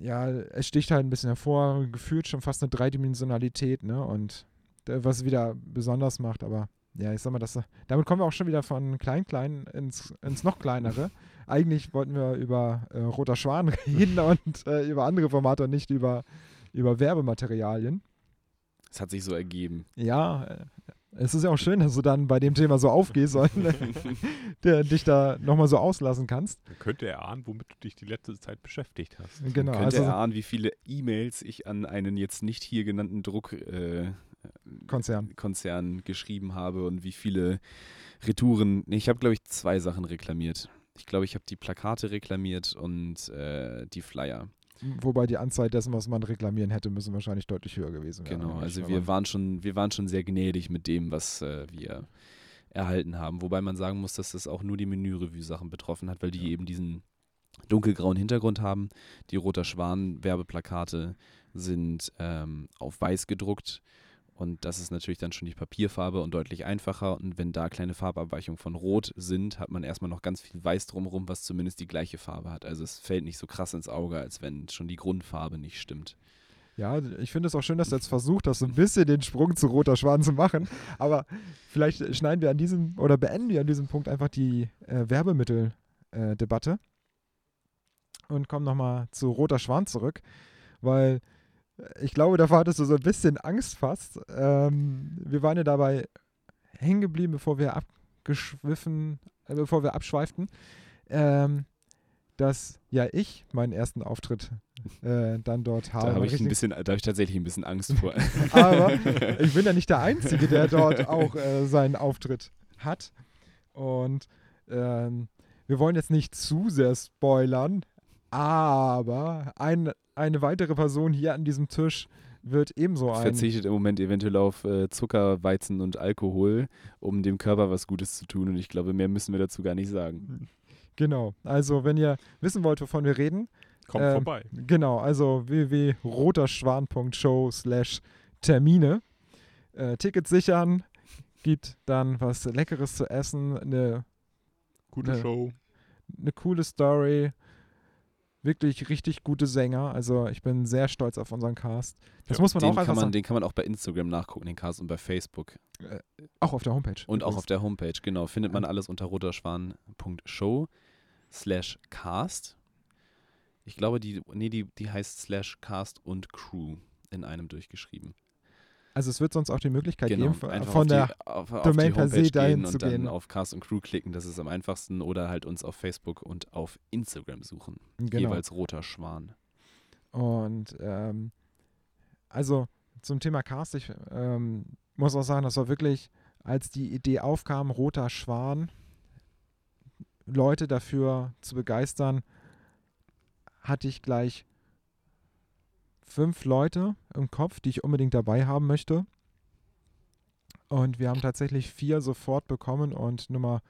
Speaker 1: ja, es sticht halt ein bisschen hervor, gefühlt schon fast eine Dreidimensionalität, ne? Und äh, was wieder besonders macht, aber ja, ich sag mal, das, damit kommen wir auch schon wieder von klein, klein ins, ins noch kleinere. Eigentlich wollten wir über äh, Roter Schwan reden und äh, über andere Formate und nicht über, über Werbematerialien.
Speaker 2: Es hat sich so ergeben.
Speaker 1: Ja, äh, es ist ja auch schön, dass du dann bei dem Thema so aufgehst und der, dich da nochmal so auslassen kannst.
Speaker 3: Dann könnte er ahnen, womit du dich die letzte Zeit beschäftigt hast.
Speaker 1: Genau,
Speaker 2: Könnte
Speaker 1: also
Speaker 2: erahnen, wie viele E-Mails ich an einen jetzt nicht hier genannten Druckkonzern äh,
Speaker 1: Konzern.
Speaker 2: Konzern geschrieben habe und wie viele Retouren. Nee, ich habe, glaube ich, zwei Sachen reklamiert. Ich glaube, ich habe die Plakate reklamiert und äh, die Flyer.
Speaker 1: Wobei die Anzahl dessen, was man reklamieren hätte, müssen wahrscheinlich deutlich höher gewesen wären.
Speaker 2: Genau, also wir waren schon, wir waren schon sehr gnädig mit dem, was äh, wir erhalten haben. Wobei man sagen muss, dass das auch nur die Menü-Revue-Sachen betroffen hat, weil die
Speaker 1: Ja.
Speaker 2: eben diesen dunkelgrauen Hintergrund haben. Die Roter Schwan-Werbeplakate sind ähm, auf weiß gedruckt und das ist natürlich dann schon die Papierfarbe und deutlich einfacher. Und wenn da kleine Farbabweichungen von Rot sind, hat man erstmal noch ganz viel Weiß drumherum, was zumindest die gleiche Farbe hat. Also es fällt nicht so krass ins Auge, als wenn schon die Grundfarbe nicht stimmt.
Speaker 1: Ja, ich finde es auch schön, dass du jetzt versucht hast, so ein bisschen den Sprung zu Roter Schwan zu machen. Aber vielleicht schneiden wir an diesem oder beenden wir an diesem Punkt einfach die äh, Werbemittel-Debatte und kommen nochmal zu Roter Schwan zurück, weil äh, ich glaube, davor hattest du so ein bisschen Angst fast. Ähm, wir waren ja dabei hängen geblieben, bevor wir abgeschwiffen, äh, bevor wir abschweiften, ähm, dass ja ich meinen ersten Auftritt äh, dann dort habe.
Speaker 2: Da habe ich, ein bisschen- da habe ich tatsächlich ein bisschen Angst vor.
Speaker 1: aber ich bin ja nicht der Einzige, der dort auch äh, seinen Auftritt hat. Und ähm, wir wollen jetzt nicht zu sehr spoilern, aber ein, eine weitere Person hier an diesem Tisch wird ebenso ein.
Speaker 2: verzichtet im Moment eventuell auf äh, Zucker, Weizen und Alkohol, um dem Körper was Gutes zu tun. Und ich glaube, mehr müssen wir dazu gar nicht sagen.
Speaker 1: Genau. Also, wenn ihr wissen wollt, wovon wir reden,
Speaker 3: Kommt
Speaker 1: Ähm,
Speaker 3: vorbei.
Speaker 1: Genau, also www.roterschwan.show slash Termine. Äh, Tickets sichern, gibt dann was Leckeres zu essen, eine,
Speaker 3: Gute
Speaker 1: ne.
Speaker 3: Show.
Speaker 1: eine coole Story, wirklich richtig gute Sänger. Also ich bin sehr stolz auf unseren Cast. Das
Speaker 3: Ja,
Speaker 1: muss man
Speaker 2: Den
Speaker 1: auch einfach
Speaker 2: kann, man,
Speaker 1: sagen.
Speaker 2: den kann man auch bei Instagram nachgucken, den Cast und bei Facebook.
Speaker 1: Auch auf der Homepage.
Speaker 2: Und auch
Speaker 1: übrigens.
Speaker 2: auf der Homepage, genau. Findet man alles unter roterschwan.show slash cast. Ich glaube, die, nee, die, die heißt slash cast und crew in einem durchgeschrieben.
Speaker 1: Also es wird sonst auch die Möglichkeit
Speaker 2: Genau,
Speaker 1: geben,
Speaker 2: einfach
Speaker 1: von
Speaker 2: auf
Speaker 1: der
Speaker 2: die, auf, auf
Speaker 1: Domain per se dahin zu
Speaker 2: und dann
Speaker 1: gehen.
Speaker 2: auf Cast und Crew klicken, das ist am einfachsten. Oder halt uns auf Facebook und auf Instagram suchen.
Speaker 1: genau.
Speaker 2: Jeweils roter Schwan.
Speaker 1: Und ähm, also zum Thema Cast, ich ähm, muss auch sagen, das war wirklich als die Idee aufkam, Roter Schwan, Leute dafür zu begeistern, hatte ich gleich fünf Leute im Kopf, die ich unbedingt dabei haben möchte. Und wir haben tatsächlich vier sofort bekommen und Nummer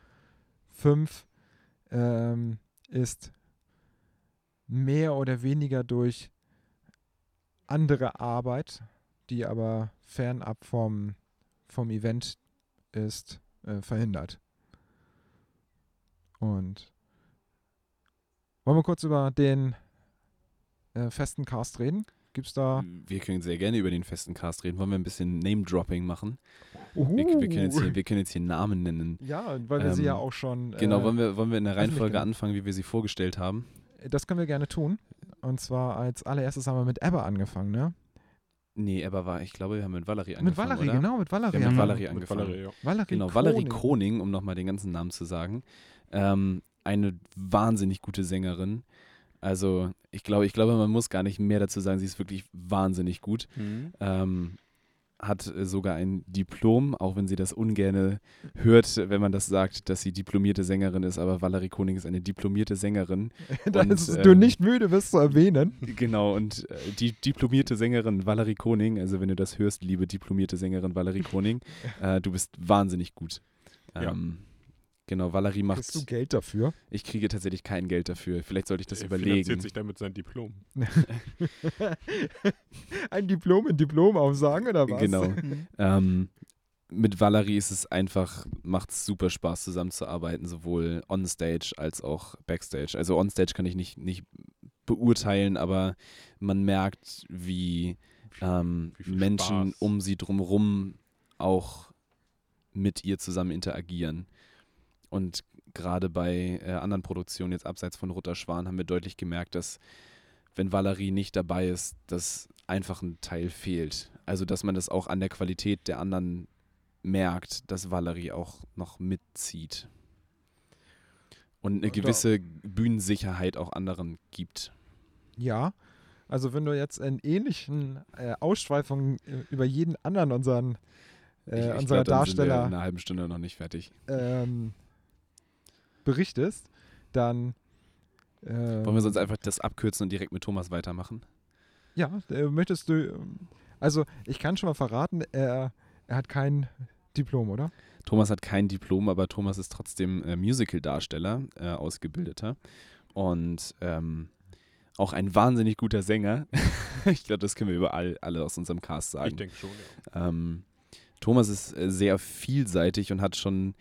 Speaker 1: fünf ähm, ist mehr oder weniger durch andere Arbeit, die aber fernab vom, vom Event ist, äh, verhindert. Und wollen wir kurz über den äh, festen Cast reden? Gibt's da.
Speaker 2: Wir können sehr gerne über den festen Cast reden. Wollen wir ein bisschen Name-Dropping machen? Wir, wir, können jetzt hier, wir können jetzt hier Namen nennen.
Speaker 1: Ja, weil wir sie ja
Speaker 2: Ähm,
Speaker 1: auch schon.
Speaker 2: Genau,
Speaker 1: äh,
Speaker 2: wollen wir, wollen wir in der Reihenfolge anfangen, wie wir sie vorgestellt haben?
Speaker 1: Das können wir gerne tun. Und zwar als allererstes haben wir mit Ebba angefangen, ne?
Speaker 2: Nee, aber war, ich glaube, wir haben mit Valerie
Speaker 1: mit
Speaker 2: angefangen.
Speaker 1: Valerie,
Speaker 2: oder?
Speaker 1: genau, mit Valerie.
Speaker 2: Wir haben
Speaker 1: haben
Speaker 2: mit Valerie
Speaker 3: Mit
Speaker 2: angefangen.
Speaker 3: Valerie, ja.
Speaker 1: Valerie
Speaker 2: Genau, Valerie
Speaker 1: Kroning.
Speaker 2: Kroning, um nochmal den ganzen Namen zu sagen. Ähm, eine wahnsinnig gute Sängerin. Also, ich glaube, ich glaube, man muss gar nicht mehr dazu sagen, sie ist wirklich wahnsinnig gut.
Speaker 3: Mhm.
Speaker 2: Ähm, hat äh, sogar ein Diplom, auch wenn sie das ungerne hört, wenn man das sagt, dass sie diplomierte Sängerin ist. Aber Valerie Koning ist eine diplomierte Sängerin.
Speaker 1: Dass
Speaker 2: Und,
Speaker 1: du
Speaker 2: ähm,
Speaker 1: nicht müde bist zu erwähnen.
Speaker 2: Genau, und äh, die diplomierte Sängerin Valerie Koning, also wenn du das hörst, liebe diplomierte Sängerin Valerie Koning, äh, du bist wahnsinnig gut.
Speaker 3: Ja.
Speaker 2: Genau, Valerie macht.
Speaker 1: Kriegst du Geld dafür?
Speaker 2: Ich kriege tatsächlich kein Geld dafür. Vielleicht sollte ich das
Speaker 3: er
Speaker 2: überlegen.
Speaker 3: finanziert sich damit sein Diplom.
Speaker 1: Ein Diplom in Diplom aufsagen oder was?
Speaker 2: Genau. Ähm, mit Valerie ist es einfach, macht es super Spaß zusammenzuarbeiten, sowohl on-stage als auch backstage. Also on-stage kann ich nicht, nicht beurteilen, aber man merkt, wie, ähm,
Speaker 3: Wie
Speaker 2: Menschen
Speaker 3: Spaß.
Speaker 2: um sie drumherum auch mit ihr zusammen interagieren. Und gerade bei äh, anderen Produktionen, jetzt abseits von Roter Schwan, haben wir deutlich gemerkt, dass wenn Valerie nicht dabei ist, dass einfach ein Teil fehlt. Also dass man das auch an der Qualität der anderen merkt, dass Valerie auch noch mitzieht. Und eine gewisse Bühnensicherheit auch anderen gibt.
Speaker 1: Ja. Also wenn du jetzt in ähnlichen äh, Ausschweifungen äh, über jeden anderen unseren äh,
Speaker 2: ich, ich
Speaker 1: unserer
Speaker 2: glaub, wir in
Speaker 1: Darsteller
Speaker 2: einer halben Stunde noch nicht fertig.
Speaker 1: ähm, berichtest, dann äh,
Speaker 2: Wollen wir sonst einfach das abkürzen und direkt mit Thomas weitermachen?
Speaker 1: Ja, äh, möchtest du. ähm, Also, ich kann schon mal verraten, er, er hat kein Diplom, oder?
Speaker 2: Thomas hat kein Diplom, aber Thomas ist trotzdem äh, Musical-Darsteller, äh, ausgebildeter. Und ähm, auch ein wahnsinnig guter Sänger. ich glaube, das können wir überall alle aus unserem Cast sagen.
Speaker 3: Ich denke schon, ja.
Speaker 2: Ähm, Thomas ist äh, sehr vielseitig und hat schon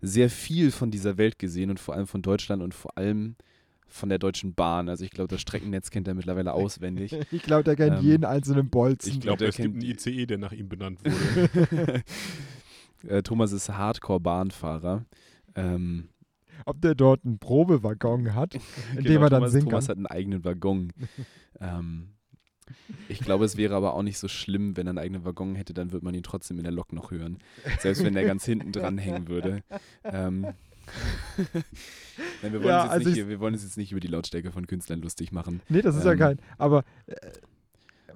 Speaker 2: sehr viel von dieser Welt gesehen und vor allem von Deutschland und vor allem von der Deutschen Bahn. Also ich glaube, das Streckennetz kennt er mittlerweile auswendig.
Speaker 1: Ich glaube, der kennt
Speaker 2: Ähm,
Speaker 1: jeden einzelnen Bolzen.
Speaker 3: Ich glaube, es gibt einen ICE, der nach ihm benannt wurde.
Speaker 2: äh, Thomas ist Hardcore-Bahnfahrer. Ähm,
Speaker 1: Ob der dort einen Probewaggon hat, in dem
Speaker 2: Genau,
Speaker 1: er dann
Speaker 2: Thomas,
Speaker 1: singen
Speaker 2: Thomas hat einen eigenen Waggon. ähm, ich glaube, es wäre aber auch nicht so schlimm, wenn er einen eigenen Waggon hätte, dann würde man ihn trotzdem in der Lok noch hören. Selbst wenn der ganz hinten dran hängen würde. Ähm, Nein, wir, wollen
Speaker 1: Ja, also
Speaker 2: nicht,
Speaker 1: ich-
Speaker 2: wir wollen uns jetzt nicht über die Lautstärke von Künstlern lustig machen.
Speaker 1: Nee, das ist ja
Speaker 2: Ähm,
Speaker 1: kein. Aber äh,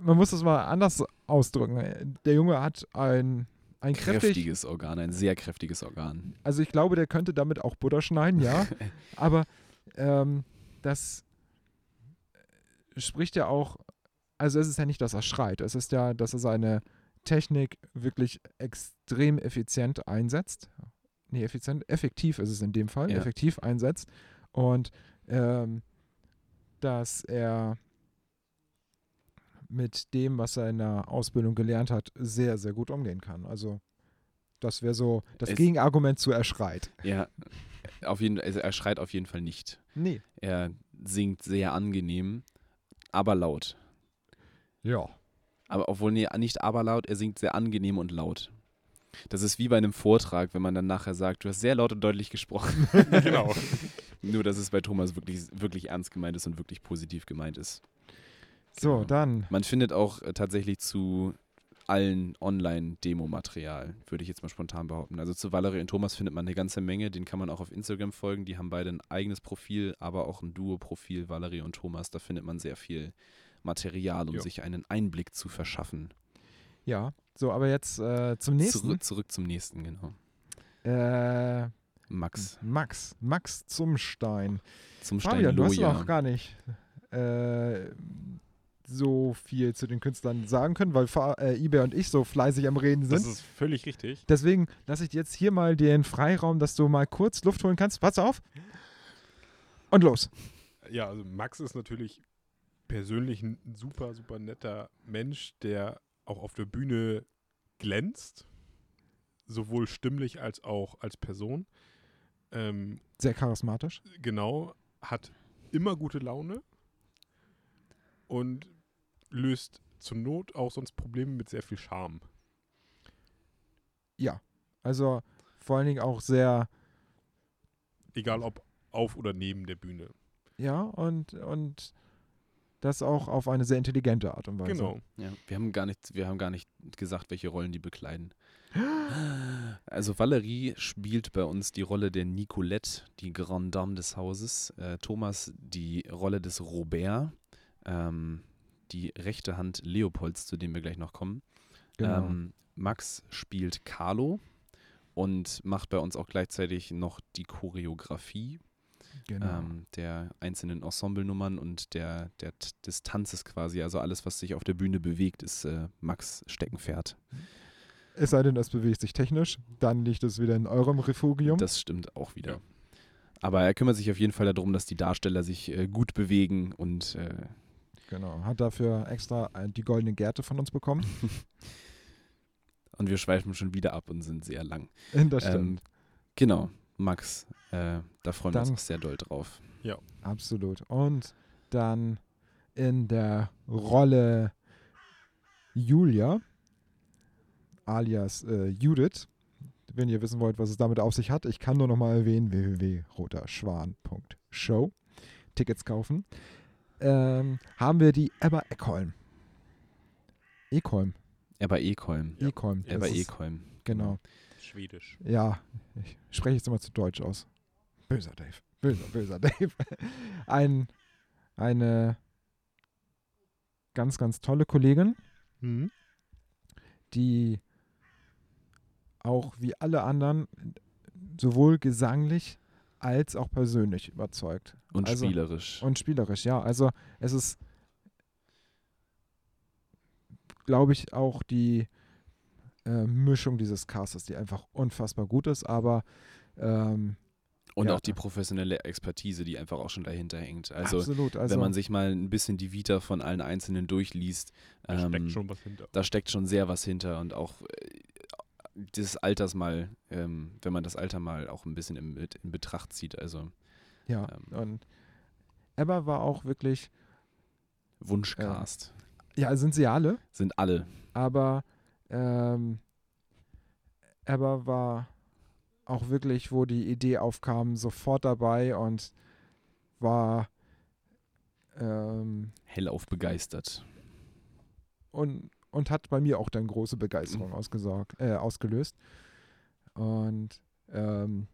Speaker 1: man muss das mal anders ausdrücken. Der Junge hat ein, ein kräftig.
Speaker 2: Kräftiges Organ, ein sehr kräftiges Organ.
Speaker 1: Also, ich glaube, der könnte damit auch Butter schneiden, ja. Aber ähm, das spricht ja auch, also es ist ja nicht, dass er schreit, es ist ja, dass er seine Technik wirklich extrem effizient einsetzt. Nee, effizient, effektiv ist es in dem Fall,
Speaker 2: Ja.
Speaker 1: effektiv einsetzt. Und ähm, dass er mit dem, was er in der Ausbildung gelernt hat, sehr, sehr gut umgehen kann. Also das wäre so das
Speaker 2: Es-
Speaker 1: Gegenargument zu er schreit.
Speaker 2: Ja, auf jeden, also er schreit auf jeden Fall nicht.
Speaker 1: Nee.
Speaker 2: Er singt sehr angenehm, aber laut.
Speaker 1: Ja.
Speaker 2: Aber obwohl, nee, nicht aber laut, er singt sehr angenehm und laut. Das ist wie bei einem Vortrag, wenn man dann nachher sagt, du hast sehr laut und deutlich gesprochen.
Speaker 3: genau.
Speaker 2: Nur, dass es bei Thomas wirklich, wirklich ernst gemeint ist und wirklich positiv gemeint ist.
Speaker 1: So,
Speaker 2: Genau.
Speaker 1: dann.
Speaker 2: Man findet auch äh, tatsächlich zu allen Online-Demo-Material, würde ich jetzt mal spontan behaupten. Also zu Valerie und Thomas findet man eine ganze Menge, den kann man auch auf Instagram folgen. Die haben beide ein eigenes Profil, aber auch ein Duo-Profil, Valerie und Thomas. Da findet man sehr viel Material, um
Speaker 3: Ja.
Speaker 2: sich einen Einblick zu verschaffen.
Speaker 1: Ja. So, aber jetzt äh, zum nächsten.
Speaker 2: Zurück, zurück zum nächsten, genau.
Speaker 1: Äh,
Speaker 2: Max
Speaker 1: Max. Max zum Stein.
Speaker 2: zum Stein
Speaker 1: Fabian, du hast noch gar nicht äh, so viel zu den Künstlern sagen können, weil Fa äh, eBay und ich so fleißig am Reden
Speaker 3: Das
Speaker 1: sind.
Speaker 3: ist völlig richtig.
Speaker 1: Deswegen lasse ich dir jetzt hier mal den Freiraum, dass du mal kurz Luft holen kannst. Pass auf. Und los.
Speaker 3: Ja, also Max ist natürlich persönlich ein super, super netter Mensch, der auch auf der Bühne glänzt. Sowohl stimmlich als auch als Person. Ähm,
Speaker 1: Sehr charismatisch.
Speaker 3: genau, hat immer gute Laune und löst zur Not auch sonst Probleme mit sehr viel Charme.
Speaker 1: Ja. Also vor allen Dingen auch sehr,
Speaker 3: Egal ob auf oder neben der Bühne.
Speaker 1: ja, und, und das auch auf eine sehr intelligente Art und Weise.
Speaker 3: Genau.
Speaker 2: Ja, wir haben gar nicht, wir haben gar nicht gesagt, welche Rollen die bekleiden. Also Valerie spielt bei uns die Rolle der Nicolette, die Grande Dame des Hauses. Äh, Thomas die Rolle des Robert, ähm, die rechte Hand Leopolds, zu dem wir gleich noch kommen.
Speaker 1: Genau.
Speaker 2: Ähm, Max spielt Carlo und macht bei uns auch gleichzeitig noch die Choreografie
Speaker 1: genau.
Speaker 2: ähm, der einzelnen Ensemblenummern und der, der, des Tanzes quasi. Also alles, was sich auf der Bühne bewegt, ist äh, Max Steckenpferd.
Speaker 1: es sei denn, das bewegt sich technisch, dann liegt es wieder in eurem Refugium.
Speaker 2: Das stimmt auch wieder.
Speaker 3: Ja.
Speaker 2: Aber er kümmert sich auf jeden Fall darum, dass die Darsteller sich äh, gut bewegen und äh,
Speaker 1: genau. Hat dafür extra die goldene Gerte von uns bekommen.
Speaker 2: und wir schweifen schon wieder ab und sind sehr lang.
Speaker 1: Das
Speaker 2: Ähm,
Speaker 1: stimmt.
Speaker 2: genau, Max, äh, da freuen wir uns auch sehr doll drauf.
Speaker 1: Absolut. Und dann in der Rolle Julia, alias äh, Judith, wenn ihr wissen wollt, was es damit auf sich hat, ich kann nur noch mal erwähnen, www.roterschwan.show, Tickets kaufen, ähm, haben wir die Ebba Eckholm. Ekholm.
Speaker 2: Ebba Ekholm.
Speaker 3: Ja.
Speaker 1: Ekholm.
Speaker 2: Ebba Ekholm.
Speaker 1: Genau.
Speaker 3: Schwedisch.
Speaker 1: Ja, ich spreche jetzt immer zu Deutsch aus. Böser Dave. Böser, böser Dave. Ein, eine ganz, ganz tolle Kollegin,
Speaker 3: Mhm.
Speaker 1: die auch wie alle anderen sowohl gesanglich als auch persönlich überzeugt.
Speaker 2: Und
Speaker 1: Also-
Speaker 2: spielerisch.
Speaker 1: Und spielerisch, ja. Also es ist, glaube ich, auch die äh, Mischung dieses Castes, die einfach unfassbar gut ist, aber ähm,
Speaker 2: Und
Speaker 1: Ja.
Speaker 2: auch die professionelle Expertise, die einfach auch schon dahinter hängt. Also,
Speaker 1: absolut. Also,
Speaker 2: wenn man sich mal ein bisschen die Vita von allen Einzelnen durchliest,
Speaker 3: Da
Speaker 2: ähm,
Speaker 3: steckt schon was hinter.
Speaker 2: da steckt schon sehr was hinter und auch äh, des Alters mal, ähm, wenn man das Alter mal auch ein bisschen mit in Betracht zieht. Also
Speaker 1: ja,
Speaker 2: ähm,
Speaker 1: und Ebba war auch wirklich,
Speaker 2: Wunschcast
Speaker 1: ja, sind sie alle,
Speaker 2: sind alle.
Speaker 1: aber ähm, Ebba war auch wirklich, wo die Idee aufkam, sofort dabei und war ähm,
Speaker 2: Hellauf begeistert.
Speaker 1: und, und hat bei mir auch dann große Begeisterung ausgesorgt, äh, ausgelöst. Und ähm,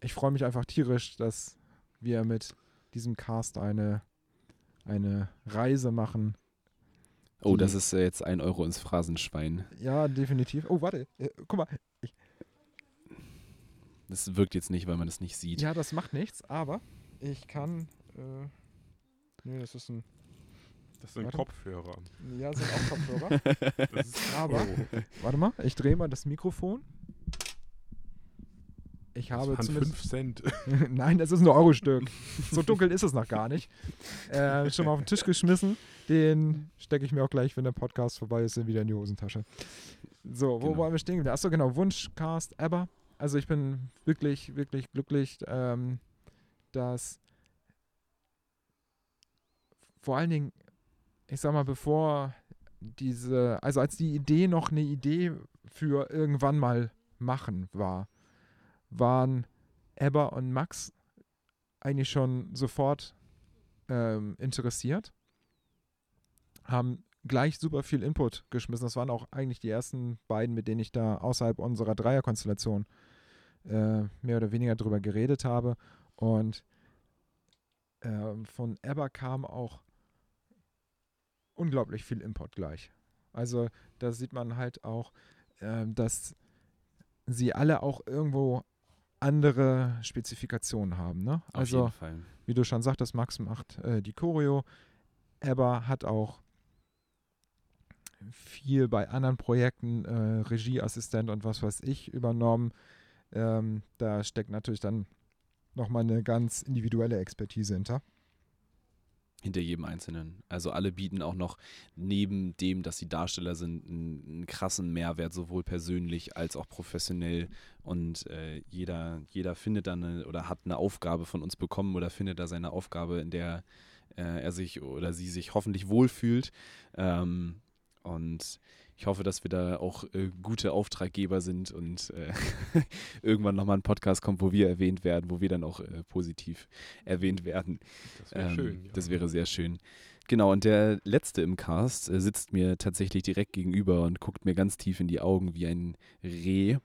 Speaker 1: ich freue mich einfach tierisch, dass wir mit diesem Cast eine, eine Reise machen.
Speaker 2: Oh, das ist äh, jetzt ein Euro ins Phrasenschwein.
Speaker 1: Ja, definitiv. Oh, warte. Äh, guck mal.
Speaker 2: Das wirkt jetzt nicht, weil man es nicht sieht.
Speaker 1: Ja, das macht nichts, aber ich kann. Äh, nee, das ist ein.
Speaker 3: Das sind
Speaker 1: Warte.
Speaker 3: Kopfhörer.
Speaker 1: Ja, sind auch Kopfhörer.
Speaker 3: Das ist,
Speaker 1: Aber-
Speaker 3: oh,
Speaker 1: warte mal, ich drehe mal das Mikrofon. Ich
Speaker 3: das
Speaker 1: habe
Speaker 3: waren
Speaker 1: zumindest.
Speaker 3: 5 Cent.
Speaker 1: Nein, das ist ein Euro-Stück. so dunkel ist es noch gar nicht. Äh, schon mal auf den Tisch geschmissen. Den stecke ich mir auch gleich, wenn der Podcast vorbei ist, wieder in die Hosentasche. So, wo
Speaker 2: Genau.
Speaker 1: wollen wir stehen? Achso, genau. Wunschcast, aber. Also, ich bin wirklich, wirklich glücklich, ähm, dass vor allen Dingen, ich sag mal, bevor diese, also als die Idee noch eine Idee für irgendwann mal machen war, waren Ebba und Max eigentlich schon sofort ähm, interessiert, haben gleich super viel Input geschmissen. Das waren auch eigentlich die ersten beiden, mit denen ich da außerhalb unserer Dreierkonstellation äh, mehr oder weniger drüber geredet habe. Und ähm, von Ebba kam auch unglaublich viel Input gleich. Also da sieht man halt auch, ähm, dass sie alle auch irgendwo andere Spezifikationen haben. Ne? Also, wie du schon sagtest, Max macht äh, die Choreo. Ebba hat auch viel bei anderen Projekten äh, Regieassistent und was weiß ich übernommen. Ähm, da steckt natürlich dann nochmal eine ganz individuelle Expertise hinter.
Speaker 2: Hinter jedem Einzelnen. Also alle bieten auch noch neben dem, dass sie Darsteller sind, einen, einen krassen Mehrwert, sowohl persönlich als auch professionell. Und äh, jeder, jeder findet dann eine, oder hat eine Aufgabe von uns bekommen oder findet da seine Aufgabe, in der äh, er sich oder sie sich hoffentlich wohlfühlt. Ähm, und ich hoffe, dass wir da auch äh, gute Auftraggeber sind und äh, irgendwann nochmal ein Podcast kommt, wo wir erwähnt werden, wo wir dann auch äh, positiv erwähnt werden.
Speaker 3: Das wäre
Speaker 2: Ähm,
Speaker 3: schön. Ja.
Speaker 2: Das wäre sehr schön. Genau, und der letzte im Cast äh, sitzt mir tatsächlich direkt gegenüber und guckt mir ganz tief in die Augen wie ein Reh.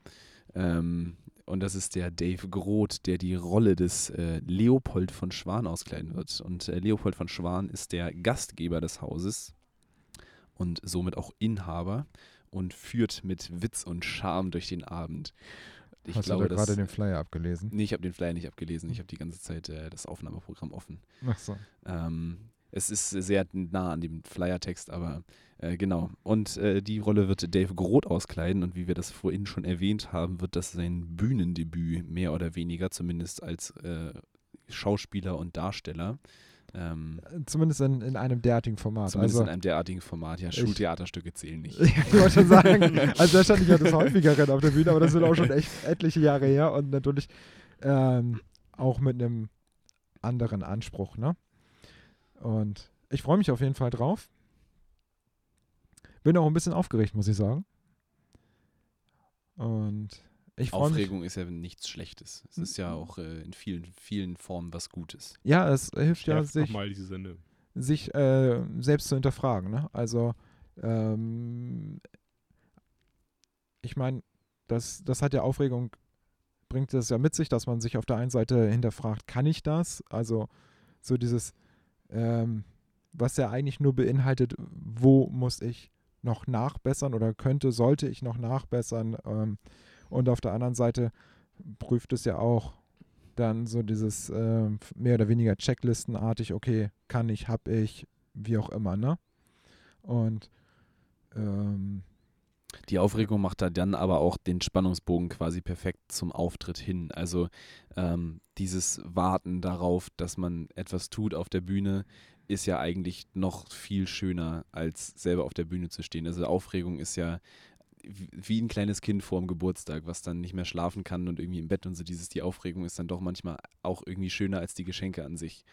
Speaker 2: Ähm, und das ist der Dave Groth, der die Rolle des äh, Leopold von Schwan auskleiden wird. Und äh, Leopold von Schwan ist der Gastgeber des Hauses und somit auch Inhaber und führt mit Witz und Charme durch den Abend. Ich
Speaker 1: Hast
Speaker 2: glaube,
Speaker 1: du da gerade den Flyer abgelesen?
Speaker 2: Nee, ich habe den Flyer nicht abgelesen. Ich habe die ganze Zeit äh, das Aufnahmeprogramm offen.
Speaker 1: Achso.
Speaker 2: Ähm, es ist sehr nah an dem Flyer-Text, aber äh, genau. Und äh, die Rolle wird Dave Groth auskleiden und wie wir das vorhin schon erwähnt haben, wird das sein Bühnendebüt, mehr oder weniger, zumindest als äh, Schauspieler und Darsteller. Ähm,
Speaker 1: Zumindest in, in einem derartigen Format.
Speaker 2: zumindest
Speaker 1: also,
Speaker 2: in einem derartigen Format. Ja, Schultheaterstücke zählen nicht.
Speaker 1: ich wollte schon sagen, also da stand ich ja das häufigeren auf der Bühne, aber das sind auch schon echt etliche Jahre her und natürlich ähm, auch mit einem anderen Anspruch, ne? Und ich freue mich auf jeden Fall drauf. Bin auch ein bisschen aufgeregt, muss ich sagen. Und ich freue mich.
Speaker 2: Aufregung ist ja nichts Schlechtes. Es ist ja auch äh, in vielen, vielen Formen was Gutes.
Speaker 1: Ja, es hilft ja, sich,
Speaker 3: nochmal diese Sinne.
Speaker 1: sich äh, selbst zu hinterfragen. Ne? Also, ähm, ich meine, das, das hat ja Aufregung, bringt es ja mit sich, dass man sich auf der einen Seite hinterfragt, kann ich das? Also, so dieses, ähm, was ja eigentlich nur beinhaltet, wo muss ich noch nachbessern oder könnte, sollte ich noch nachbessern? Ähm, und auf der anderen Seite prüft es ja auch dann so dieses ähm, mehr oder weniger Checklistenartig, okay, kann ich, hab ich, wie auch immer, ne? Und ähm,
Speaker 2: Die Aufregung macht da dann aber auch den Spannungsbogen quasi perfekt zum Auftritt hin. Also ähm, dieses Warten darauf, dass man etwas tut auf der Bühne, ist ja eigentlich noch viel schöner, als selber auf der Bühne zu stehen. Also Aufregung ist ja wie- ein kleines Kind vor dem Geburtstag, was dann nicht mehr schlafen kann und irgendwie im Bett und so dieses, die Aufregung ist dann doch manchmal auch irgendwie schöner als die Geschenke an sich.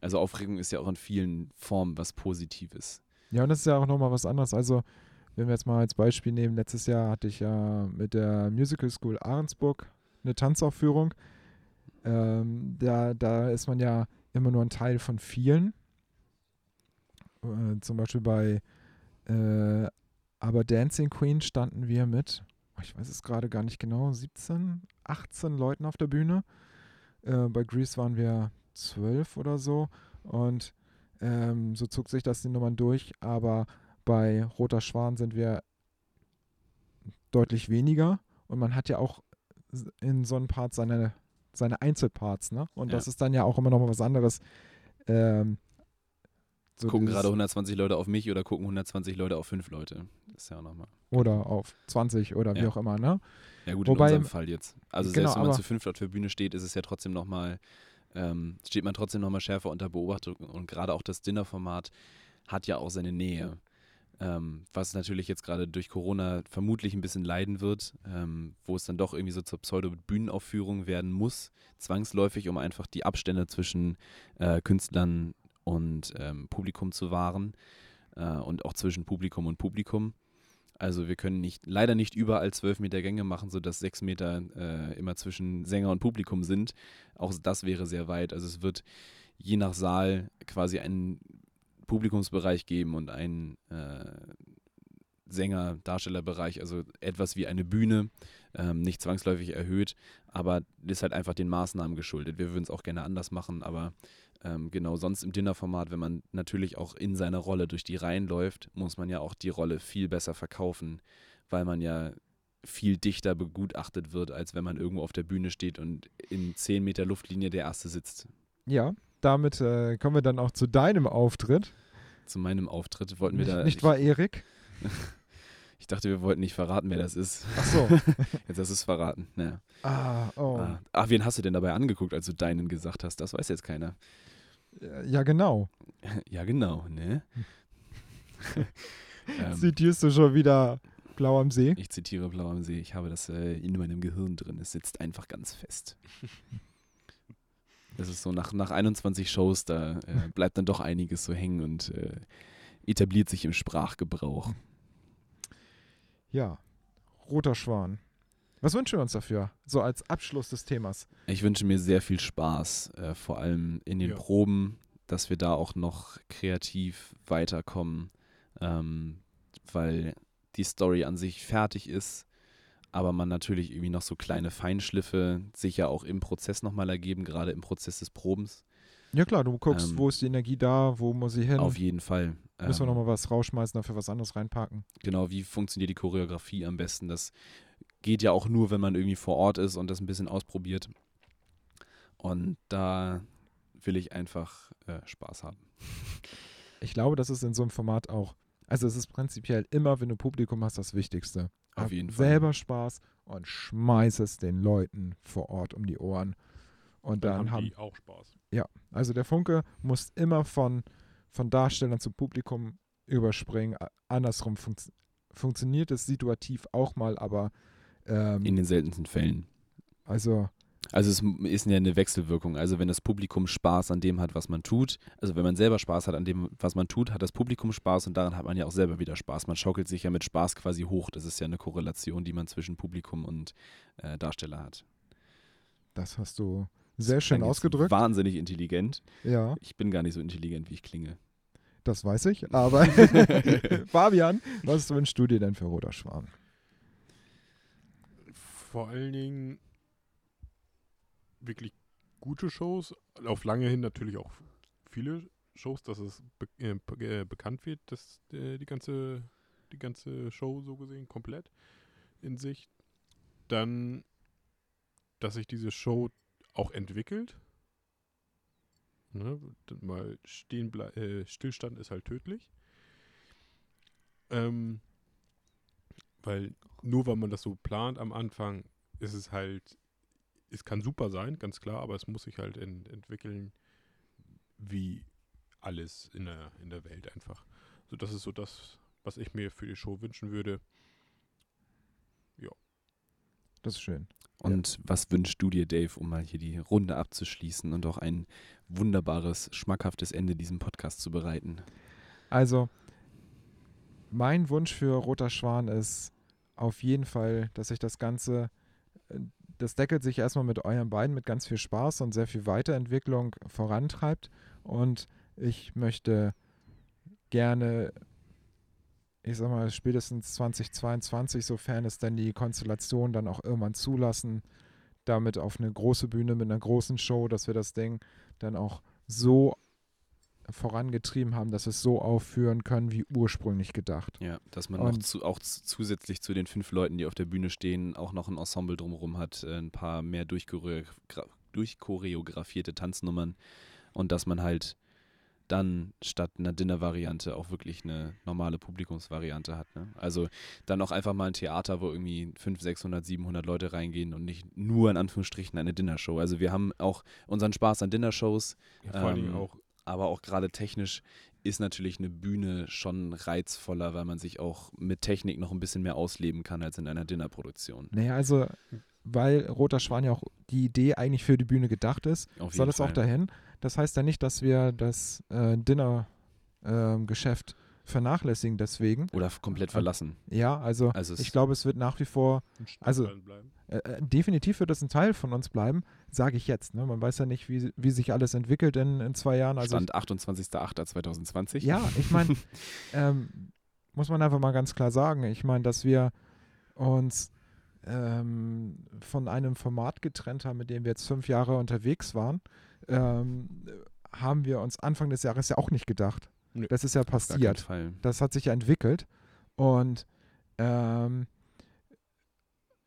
Speaker 2: Also Aufregung ist ja auch in vielen Formen was Positives.
Speaker 1: Ja, und das ist ja auch nochmal was anderes. Also, wenn wir jetzt mal als Beispiel nehmen, letztes Jahr hatte ich ja mit der Musical School Ahrensburg eine Tanzaufführung. Ähm, da, da ist man ja immer nur ein Teil von vielen. Äh, zum Beispiel bei äh, Aber Dancing Queen standen wir mit, ich weiß es gerade gar nicht genau, 17, 18 Leuten auf der Bühne. Äh, bei Grease waren wir 12 oder so. Und ähm, so zog sich das die Nummern durch, aber bei Roter Schwan sind wir deutlich weniger und man hat ja auch in so einem Part seine, seine Einzelparts, ne? Und
Speaker 2: Ja.
Speaker 1: das ist dann ja auch immer noch mal was anderes. Ähm, so
Speaker 2: gucken gerade 120 Leute auf mich oder gucken 120 Leute auf fünf Leute. Das ist ja auch nochmal.
Speaker 1: oder auf 20 oder wie
Speaker 2: Ja.
Speaker 1: auch immer, ne?
Speaker 2: Ja gut,
Speaker 1: Wobei-
Speaker 2: in unserem Fall jetzt. Also
Speaker 1: Genau,
Speaker 2: selbst wenn man zu fünft auf der Bühne steht, ist es ja trotzdem nochmal, ähm, steht man trotzdem nochmal schärfer unter Beobachtung und gerade auch das Dinnerformat hat ja auch seine Nähe. Ähm, was natürlich jetzt gerade durch Corona vermutlich ein bisschen leiden wird, ähm, wo es dann doch irgendwie so zur Pseudo-Bühnenaufführung werden muss, zwangsläufig, um einfach die Abstände zwischen äh, Künstlern und ähm, Publikum zu wahren äh, und auch zwischen Publikum und Publikum. Also wir können nicht, leider nicht überall zwölf Meter Gänge machen, sodass sechs Meter äh, immer zwischen Sänger und Publikum sind. Auch das wäre sehr weit. Also es wird je nach Saal quasi einen Publikumsbereich geben und einen äh, Sänger-Darstellerbereich, also etwas wie eine Bühne, ähm, nicht zwangsläufig erhöht, aber ist halt einfach den Maßnahmen geschuldet. Wir würden es auch gerne anders machen, aber ähm, genau sonst im Dinnerformat, wenn man natürlich auch in seiner Rolle durch die Reihen läuft, muss man ja auch die Rolle viel besser verkaufen, weil man ja viel dichter begutachtet wird, als wenn man irgendwo auf der Bühne steht und in 10 Meter Luftlinie der Erste sitzt.
Speaker 1: Ja, damit äh, kommen wir dann auch zu deinem Auftritt.
Speaker 2: Zu meinem Auftritt wollten wir
Speaker 1: Nicht,
Speaker 2: da.
Speaker 1: nicht wahr, Erik?
Speaker 2: Ich dachte, wir wollten nicht verraten, wer das ist.
Speaker 1: Ach so.
Speaker 2: Jetzt hast du es verraten. Naja.
Speaker 1: ah, oh.
Speaker 2: Ah. Ach, wen hast du denn dabei angeguckt, als du deinen gesagt hast? Das weiß jetzt keiner.
Speaker 1: Ja, genau.
Speaker 2: Ja, genau, ne? ähm,
Speaker 1: Zitierst du schon wieder Blau am See?
Speaker 2: ich zitiere Blau am See. Ich habe das äh, in meinem Gehirn drin. Es sitzt einfach ganz fest. Das ist so, nach, nach 21 Shows, da äh, bleibt dann doch einiges so hängen und äh, etabliert sich im Sprachgebrauch.
Speaker 1: Ja. Roter Schwan. Was wünschen wir uns dafür? So als Abschluss des Themas.
Speaker 2: Ich wünsche mir sehr viel Spaß, äh, vor allem in den
Speaker 3: Ja.
Speaker 2: Proben, dass wir da auch noch kreativ weiterkommen, ähm, weil die Story an sich fertig ist, aber man natürlich irgendwie noch so kleine Feinschliffe sich ja auch im Prozess nochmal ergeben, gerade im Prozess des Probens.
Speaker 1: Ja klar, du guckst,
Speaker 2: Ähm,
Speaker 1: wo ist die Energie da, wo muss sie hin?
Speaker 2: Auf jeden Fall.
Speaker 1: Müssen wir
Speaker 2: Ähm,
Speaker 1: nochmal was rausschmeißen, dafür was anderes reinpacken.
Speaker 2: Genau, wie funktioniert die Choreografie am besten? Das geht ja auch nur, wenn man irgendwie vor Ort ist und das ein bisschen ausprobiert. Und da will ich einfach äh, Spaß haben.
Speaker 1: Ich glaube, das ist in so einem Format auch, also es ist prinzipiell immer, wenn du Publikum hast, das Wichtigste.
Speaker 2: Auf
Speaker 1: Hab
Speaker 2: jeden Fall.
Speaker 1: selber Spaß und schmeiß es den Leuten vor Ort um die Ohren. Und
Speaker 3: Dann,
Speaker 1: dann,
Speaker 3: haben
Speaker 1: haben,
Speaker 3: die auch Spaß.
Speaker 1: also der Funke muss immer von, von Darstellern zu Publikum überspringen. Andersrum funkt, funktioniert es situativ auch mal, aber ähm,
Speaker 2: In den seltensten Fällen.
Speaker 1: also
Speaker 2: Also es ist ja eine Wechselwirkung. Also wenn das Publikum Spaß an dem hat, was man tut, also wenn man selber Spaß hat an dem, was man tut, hat das Publikum Spaß und daran hat man ja auch selber wieder Spaß. Man schaukelt sich ja mit Spaß quasi hoch. Das ist ja eine Korrelation, die man zwischen Publikum und äh, Darsteller hat.
Speaker 1: das hast du sehr schön ausgedrückt.
Speaker 2: Wahnsinnig intelligent.
Speaker 1: Ja,
Speaker 2: Ich bin gar nicht so intelligent, wie ich klinge.
Speaker 1: das weiß ich. Aber Fabian, was wünschst du dir denn für Roter Schwan?
Speaker 3: Vor allen Dingen wirklich gute Shows. Auf lange hin natürlich auch viele Shows, dass es be äh, äh, bekannt wird, dass äh, die ganze die ganze Show so gesehen komplett in sich. Dann, dass sich diese Show auch entwickelt. Ne, mal stehen äh, Stillstand ist halt tödlich. Ähm, weil nur weil man das so plant am Anfang, ist es halt, es kann super sein, ganz klar, aber es muss sich halt ent entwickeln, wie alles in der, in der Welt einfach. So, das ist so das, was ich mir für die Show wünschen würde.
Speaker 1: Das ist schön.
Speaker 2: Und was wünschst du dir, Dave, um mal hier die Runde abzuschließen und auch ein wunderbares, schmackhaftes Ende diesem Podcast zu bereiten?
Speaker 1: Also, mein Wunsch für Roter Schwan ist auf jeden Fall, dass sich das Ganze, äh, das deckelt sich erstmal mit euren beiden mit ganz viel Spaß und sehr viel Weiterentwicklung vorantreibt. Und ich möchte gerne, ich sag mal, spätestens 2022, sofern es denn die Konstellation dann auch irgendwann zulassen, damit auf eine große Bühne mit einer großen Show, dass wir das Ding dann auch so vorangetrieben haben, dass es so aufführen können, wie ursprünglich gedacht.
Speaker 2: Ja, dass man noch zu, auch zusätzlich zu den fünf Leuten, die auf der Bühne stehen, auch noch ein Ensemble drumherum hat, äh, ein paar mehr durchchoreogra durchchoreografierte Tanznummern und dass man halt dann statt einer Dinner-Variante auch wirklich eine normale Publikumsvariante hat. Ne? Also dann auch einfach mal ein Theater, wo irgendwie 500, 600, 700 Leute reingehen und nicht nur in Anführungsstrichen eine Dinnershow. Also wir haben auch unseren Spaß an Dinnershows,
Speaker 3: Ja, vor
Speaker 2: Ähm,
Speaker 3: auch,
Speaker 2: aber auch gerade technisch ist natürlich eine Bühne schon reizvoller, weil man sich auch mit Technik noch ein bisschen mehr ausleben kann als in einer Dinnerproduktion.
Speaker 1: Naja, also, weil Roter Schwan ja auch die Idee eigentlich für die Bühne gedacht ist, soll es auch dahin. Das heißt ja nicht, dass wir das äh, Dinner-Geschäft vernachlässigen deswegen.
Speaker 2: Oder komplett verlassen.
Speaker 1: Ja, also,
Speaker 2: Also
Speaker 1: ich glaube, es wird nach wie vor also-. Äh, äh, definitiv wird es ein Teil von uns bleiben, sage ich jetzt. Ne? Man weiß ja nicht, wie, wie sich alles entwickelt in, in zwei Jahren. Also
Speaker 2: Stand 28.08.2020.
Speaker 1: ja, ich meine, ähm, muss man einfach mal ganz klar sagen. Ich meine, dass wir uns ähm, von einem Format getrennt haben, mit dem wir jetzt fünf Jahre unterwegs waren, ähm, haben wir uns Anfang des Jahres ja auch nicht gedacht.
Speaker 3: Nö,
Speaker 1: das ist ja passiert. Das hat sich ja entwickelt und ähm,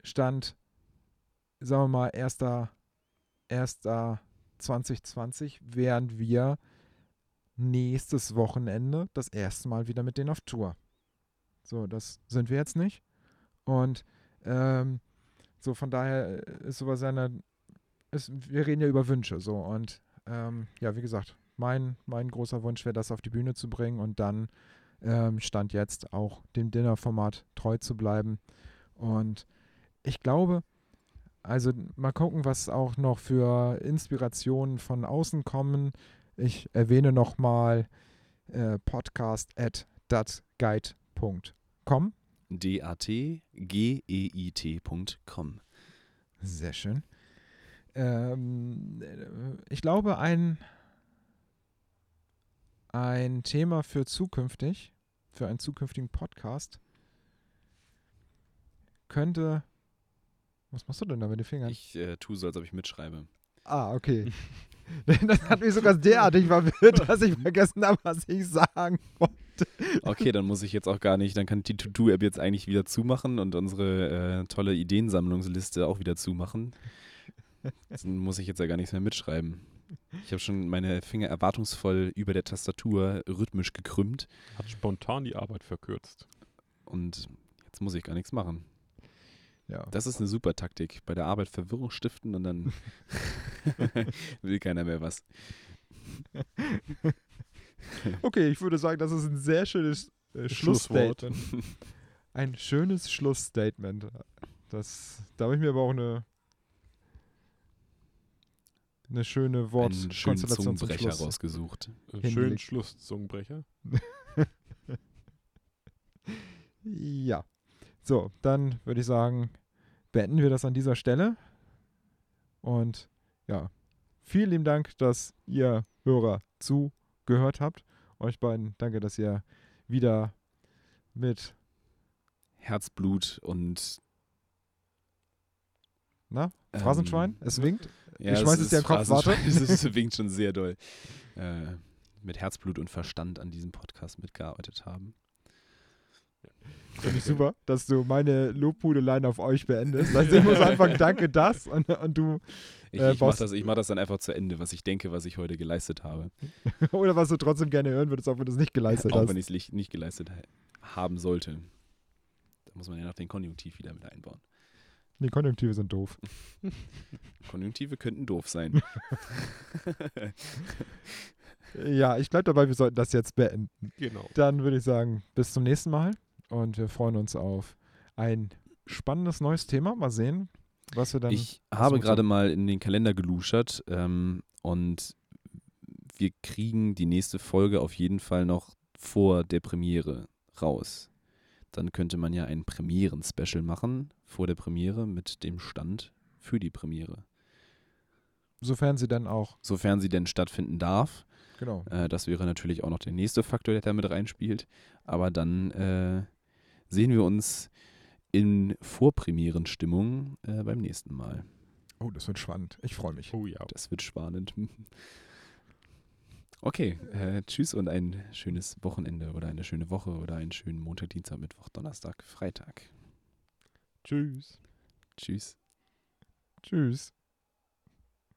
Speaker 1: Stand, sagen wir mal, 1. 1. 2020 wären wir nächstes Wochenende das erste Mal wieder mit denen auf Tour. So, das sind wir jetzt nicht. Und ähm, so von daher ist sowas eine, ist, wir reden ja über Wünsche so und ähm, ja, wie gesagt, mein, mein großer Wunsch wäre, das auf die Bühne zu bringen und dann ähm, stand jetzt auch dem Dinner-Format treu zu bleiben. Und ich glaube, also mal gucken, was auch noch für Inspirationen von außen kommen. Ich erwähne nochmal äh, podcast at datguide.com.
Speaker 2: D-A-T-G-E-I-T.com.
Speaker 1: Sehr schön. Ähm, ich glaube, ein, ein Thema für zukünftig, für einen zukünftigen Podcast, könnte. Was machst du denn da mit den Fingern?
Speaker 2: Ich äh, tue so, als ob ich mitschreibe.
Speaker 1: Ah, okay. das hat mich sogar derartig verwirrt, dass ich vergessen habe, was ich sagen wollte.
Speaker 2: Okay, dann muss ich jetzt auch gar nicht, dann kann die To-Do-App jetzt eigentlich wieder zumachen und unsere äh, tolle Ideensammlungsliste auch wieder zumachen. Dann muss ich jetzt ja gar nichts mehr mitschreiben. Ich habe schon meine Finger erwartungsvoll über der Tastatur rhythmisch gekrümmt
Speaker 3: Hat spontan die Arbeit verkürzt.
Speaker 2: und jetzt muss ich gar nichts machen.
Speaker 1: Ja.
Speaker 2: Das ist eine super Taktik. Bei der Arbeit Verwirrung stiften und dann will keiner mehr was.
Speaker 1: Okay, ich würde sagen, das ist ein sehr schönes äh,
Speaker 3: Schlusswort.
Speaker 1: Ein schönes Schlussstatement. Das, da habe ich mir aber auch eine, eine schöne Wortkonstellation zum
Speaker 2: Zungenbrecher
Speaker 1: Schluss. Rausgesucht.
Speaker 3: Schönen
Speaker 1: Hingelegt.
Speaker 3: Schlusszungenbrecher.
Speaker 1: Ja. So, dann würde ich sagen, beenden wir das an dieser Stelle. Und ja, vielen lieben Dank, dass ihr Hörer zugehört habt. Euch beiden danke, dass ihr wieder mit,
Speaker 2: Herzblut und
Speaker 1: na, Phrasenschwein?
Speaker 2: Ähm,
Speaker 1: es winkt.
Speaker 2: Ja,
Speaker 1: Ich schmeiß es dir Kopf, warte.
Speaker 2: Es winkt schon sehr doll. Äh, mit Herzblut und Verstand an diesem Podcast mitgearbeitet haben.
Speaker 1: Finde ich super, dass du meine Lobhudeleien auf euch beendest. Also ich muss anfangen, danke das und, und du,
Speaker 2: Ich,
Speaker 1: Äh,
Speaker 2: ich mache
Speaker 1: Boss-
Speaker 2: das, ich mach das dann einfach zu Ende, was ich denke, was ich heute geleistet habe.
Speaker 1: oder was du trotzdem gerne hören würdest, auch wenn du es nicht geleistet
Speaker 2: Auch
Speaker 1: hast.
Speaker 2: wenn ich es nicht geleistet ha- haben sollte. Da muss man ja noch den Konjunktiv wieder mit einbauen.
Speaker 1: Die Konjunktive sind doof.
Speaker 2: Konjunktive könnten doof sein.
Speaker 1: Ja, ich bleibe dabei, wir sollten das jetzt beenden.
Speaker 3: Genau.
Speaker 1: Dann würde ich sagen, bis zum nächsten Mal und wir freuen uns auf ein spannendes neues Thema. Mal sehen, was wir dann.
Speaker 2: Ich habe gerade mal in den Kalender geluschert ähm, und wir kriegen die nächste Folge auf jeden Fall noch vor der Premiere raus. Dann könnte man ja ein Premieren-Special machen vor der Premiere mit dem Stand für die Premiere.
Speaker 1: sofern sie dann auch,
Speaker 2: Sofern sie denn stattfinden darf.
Speaker 1: genau.
Speaker 2: Äh, das wäre natürlich auch noch der nächste Faktor, der da mit reinspielt. Aber dann äh, sehen wir uns in Vorpremierenstimmung äh, beim nächsten Mal.
Speaker 1: Oh, das wird spannend. Ich freue mich.
Speaker 3: Oh ja.
Speaker 2: Das wird spannend. Okay, äh, tschüss und ein schönes Wochenende oder eine schöne Woche oder einen schönen Montag, Dienstag, Mittwoch, Donnerstag, Freitag.
Speaker 1: Tschüss.
Speaker 2: Tschüss.
Speaker 1: Tschüss.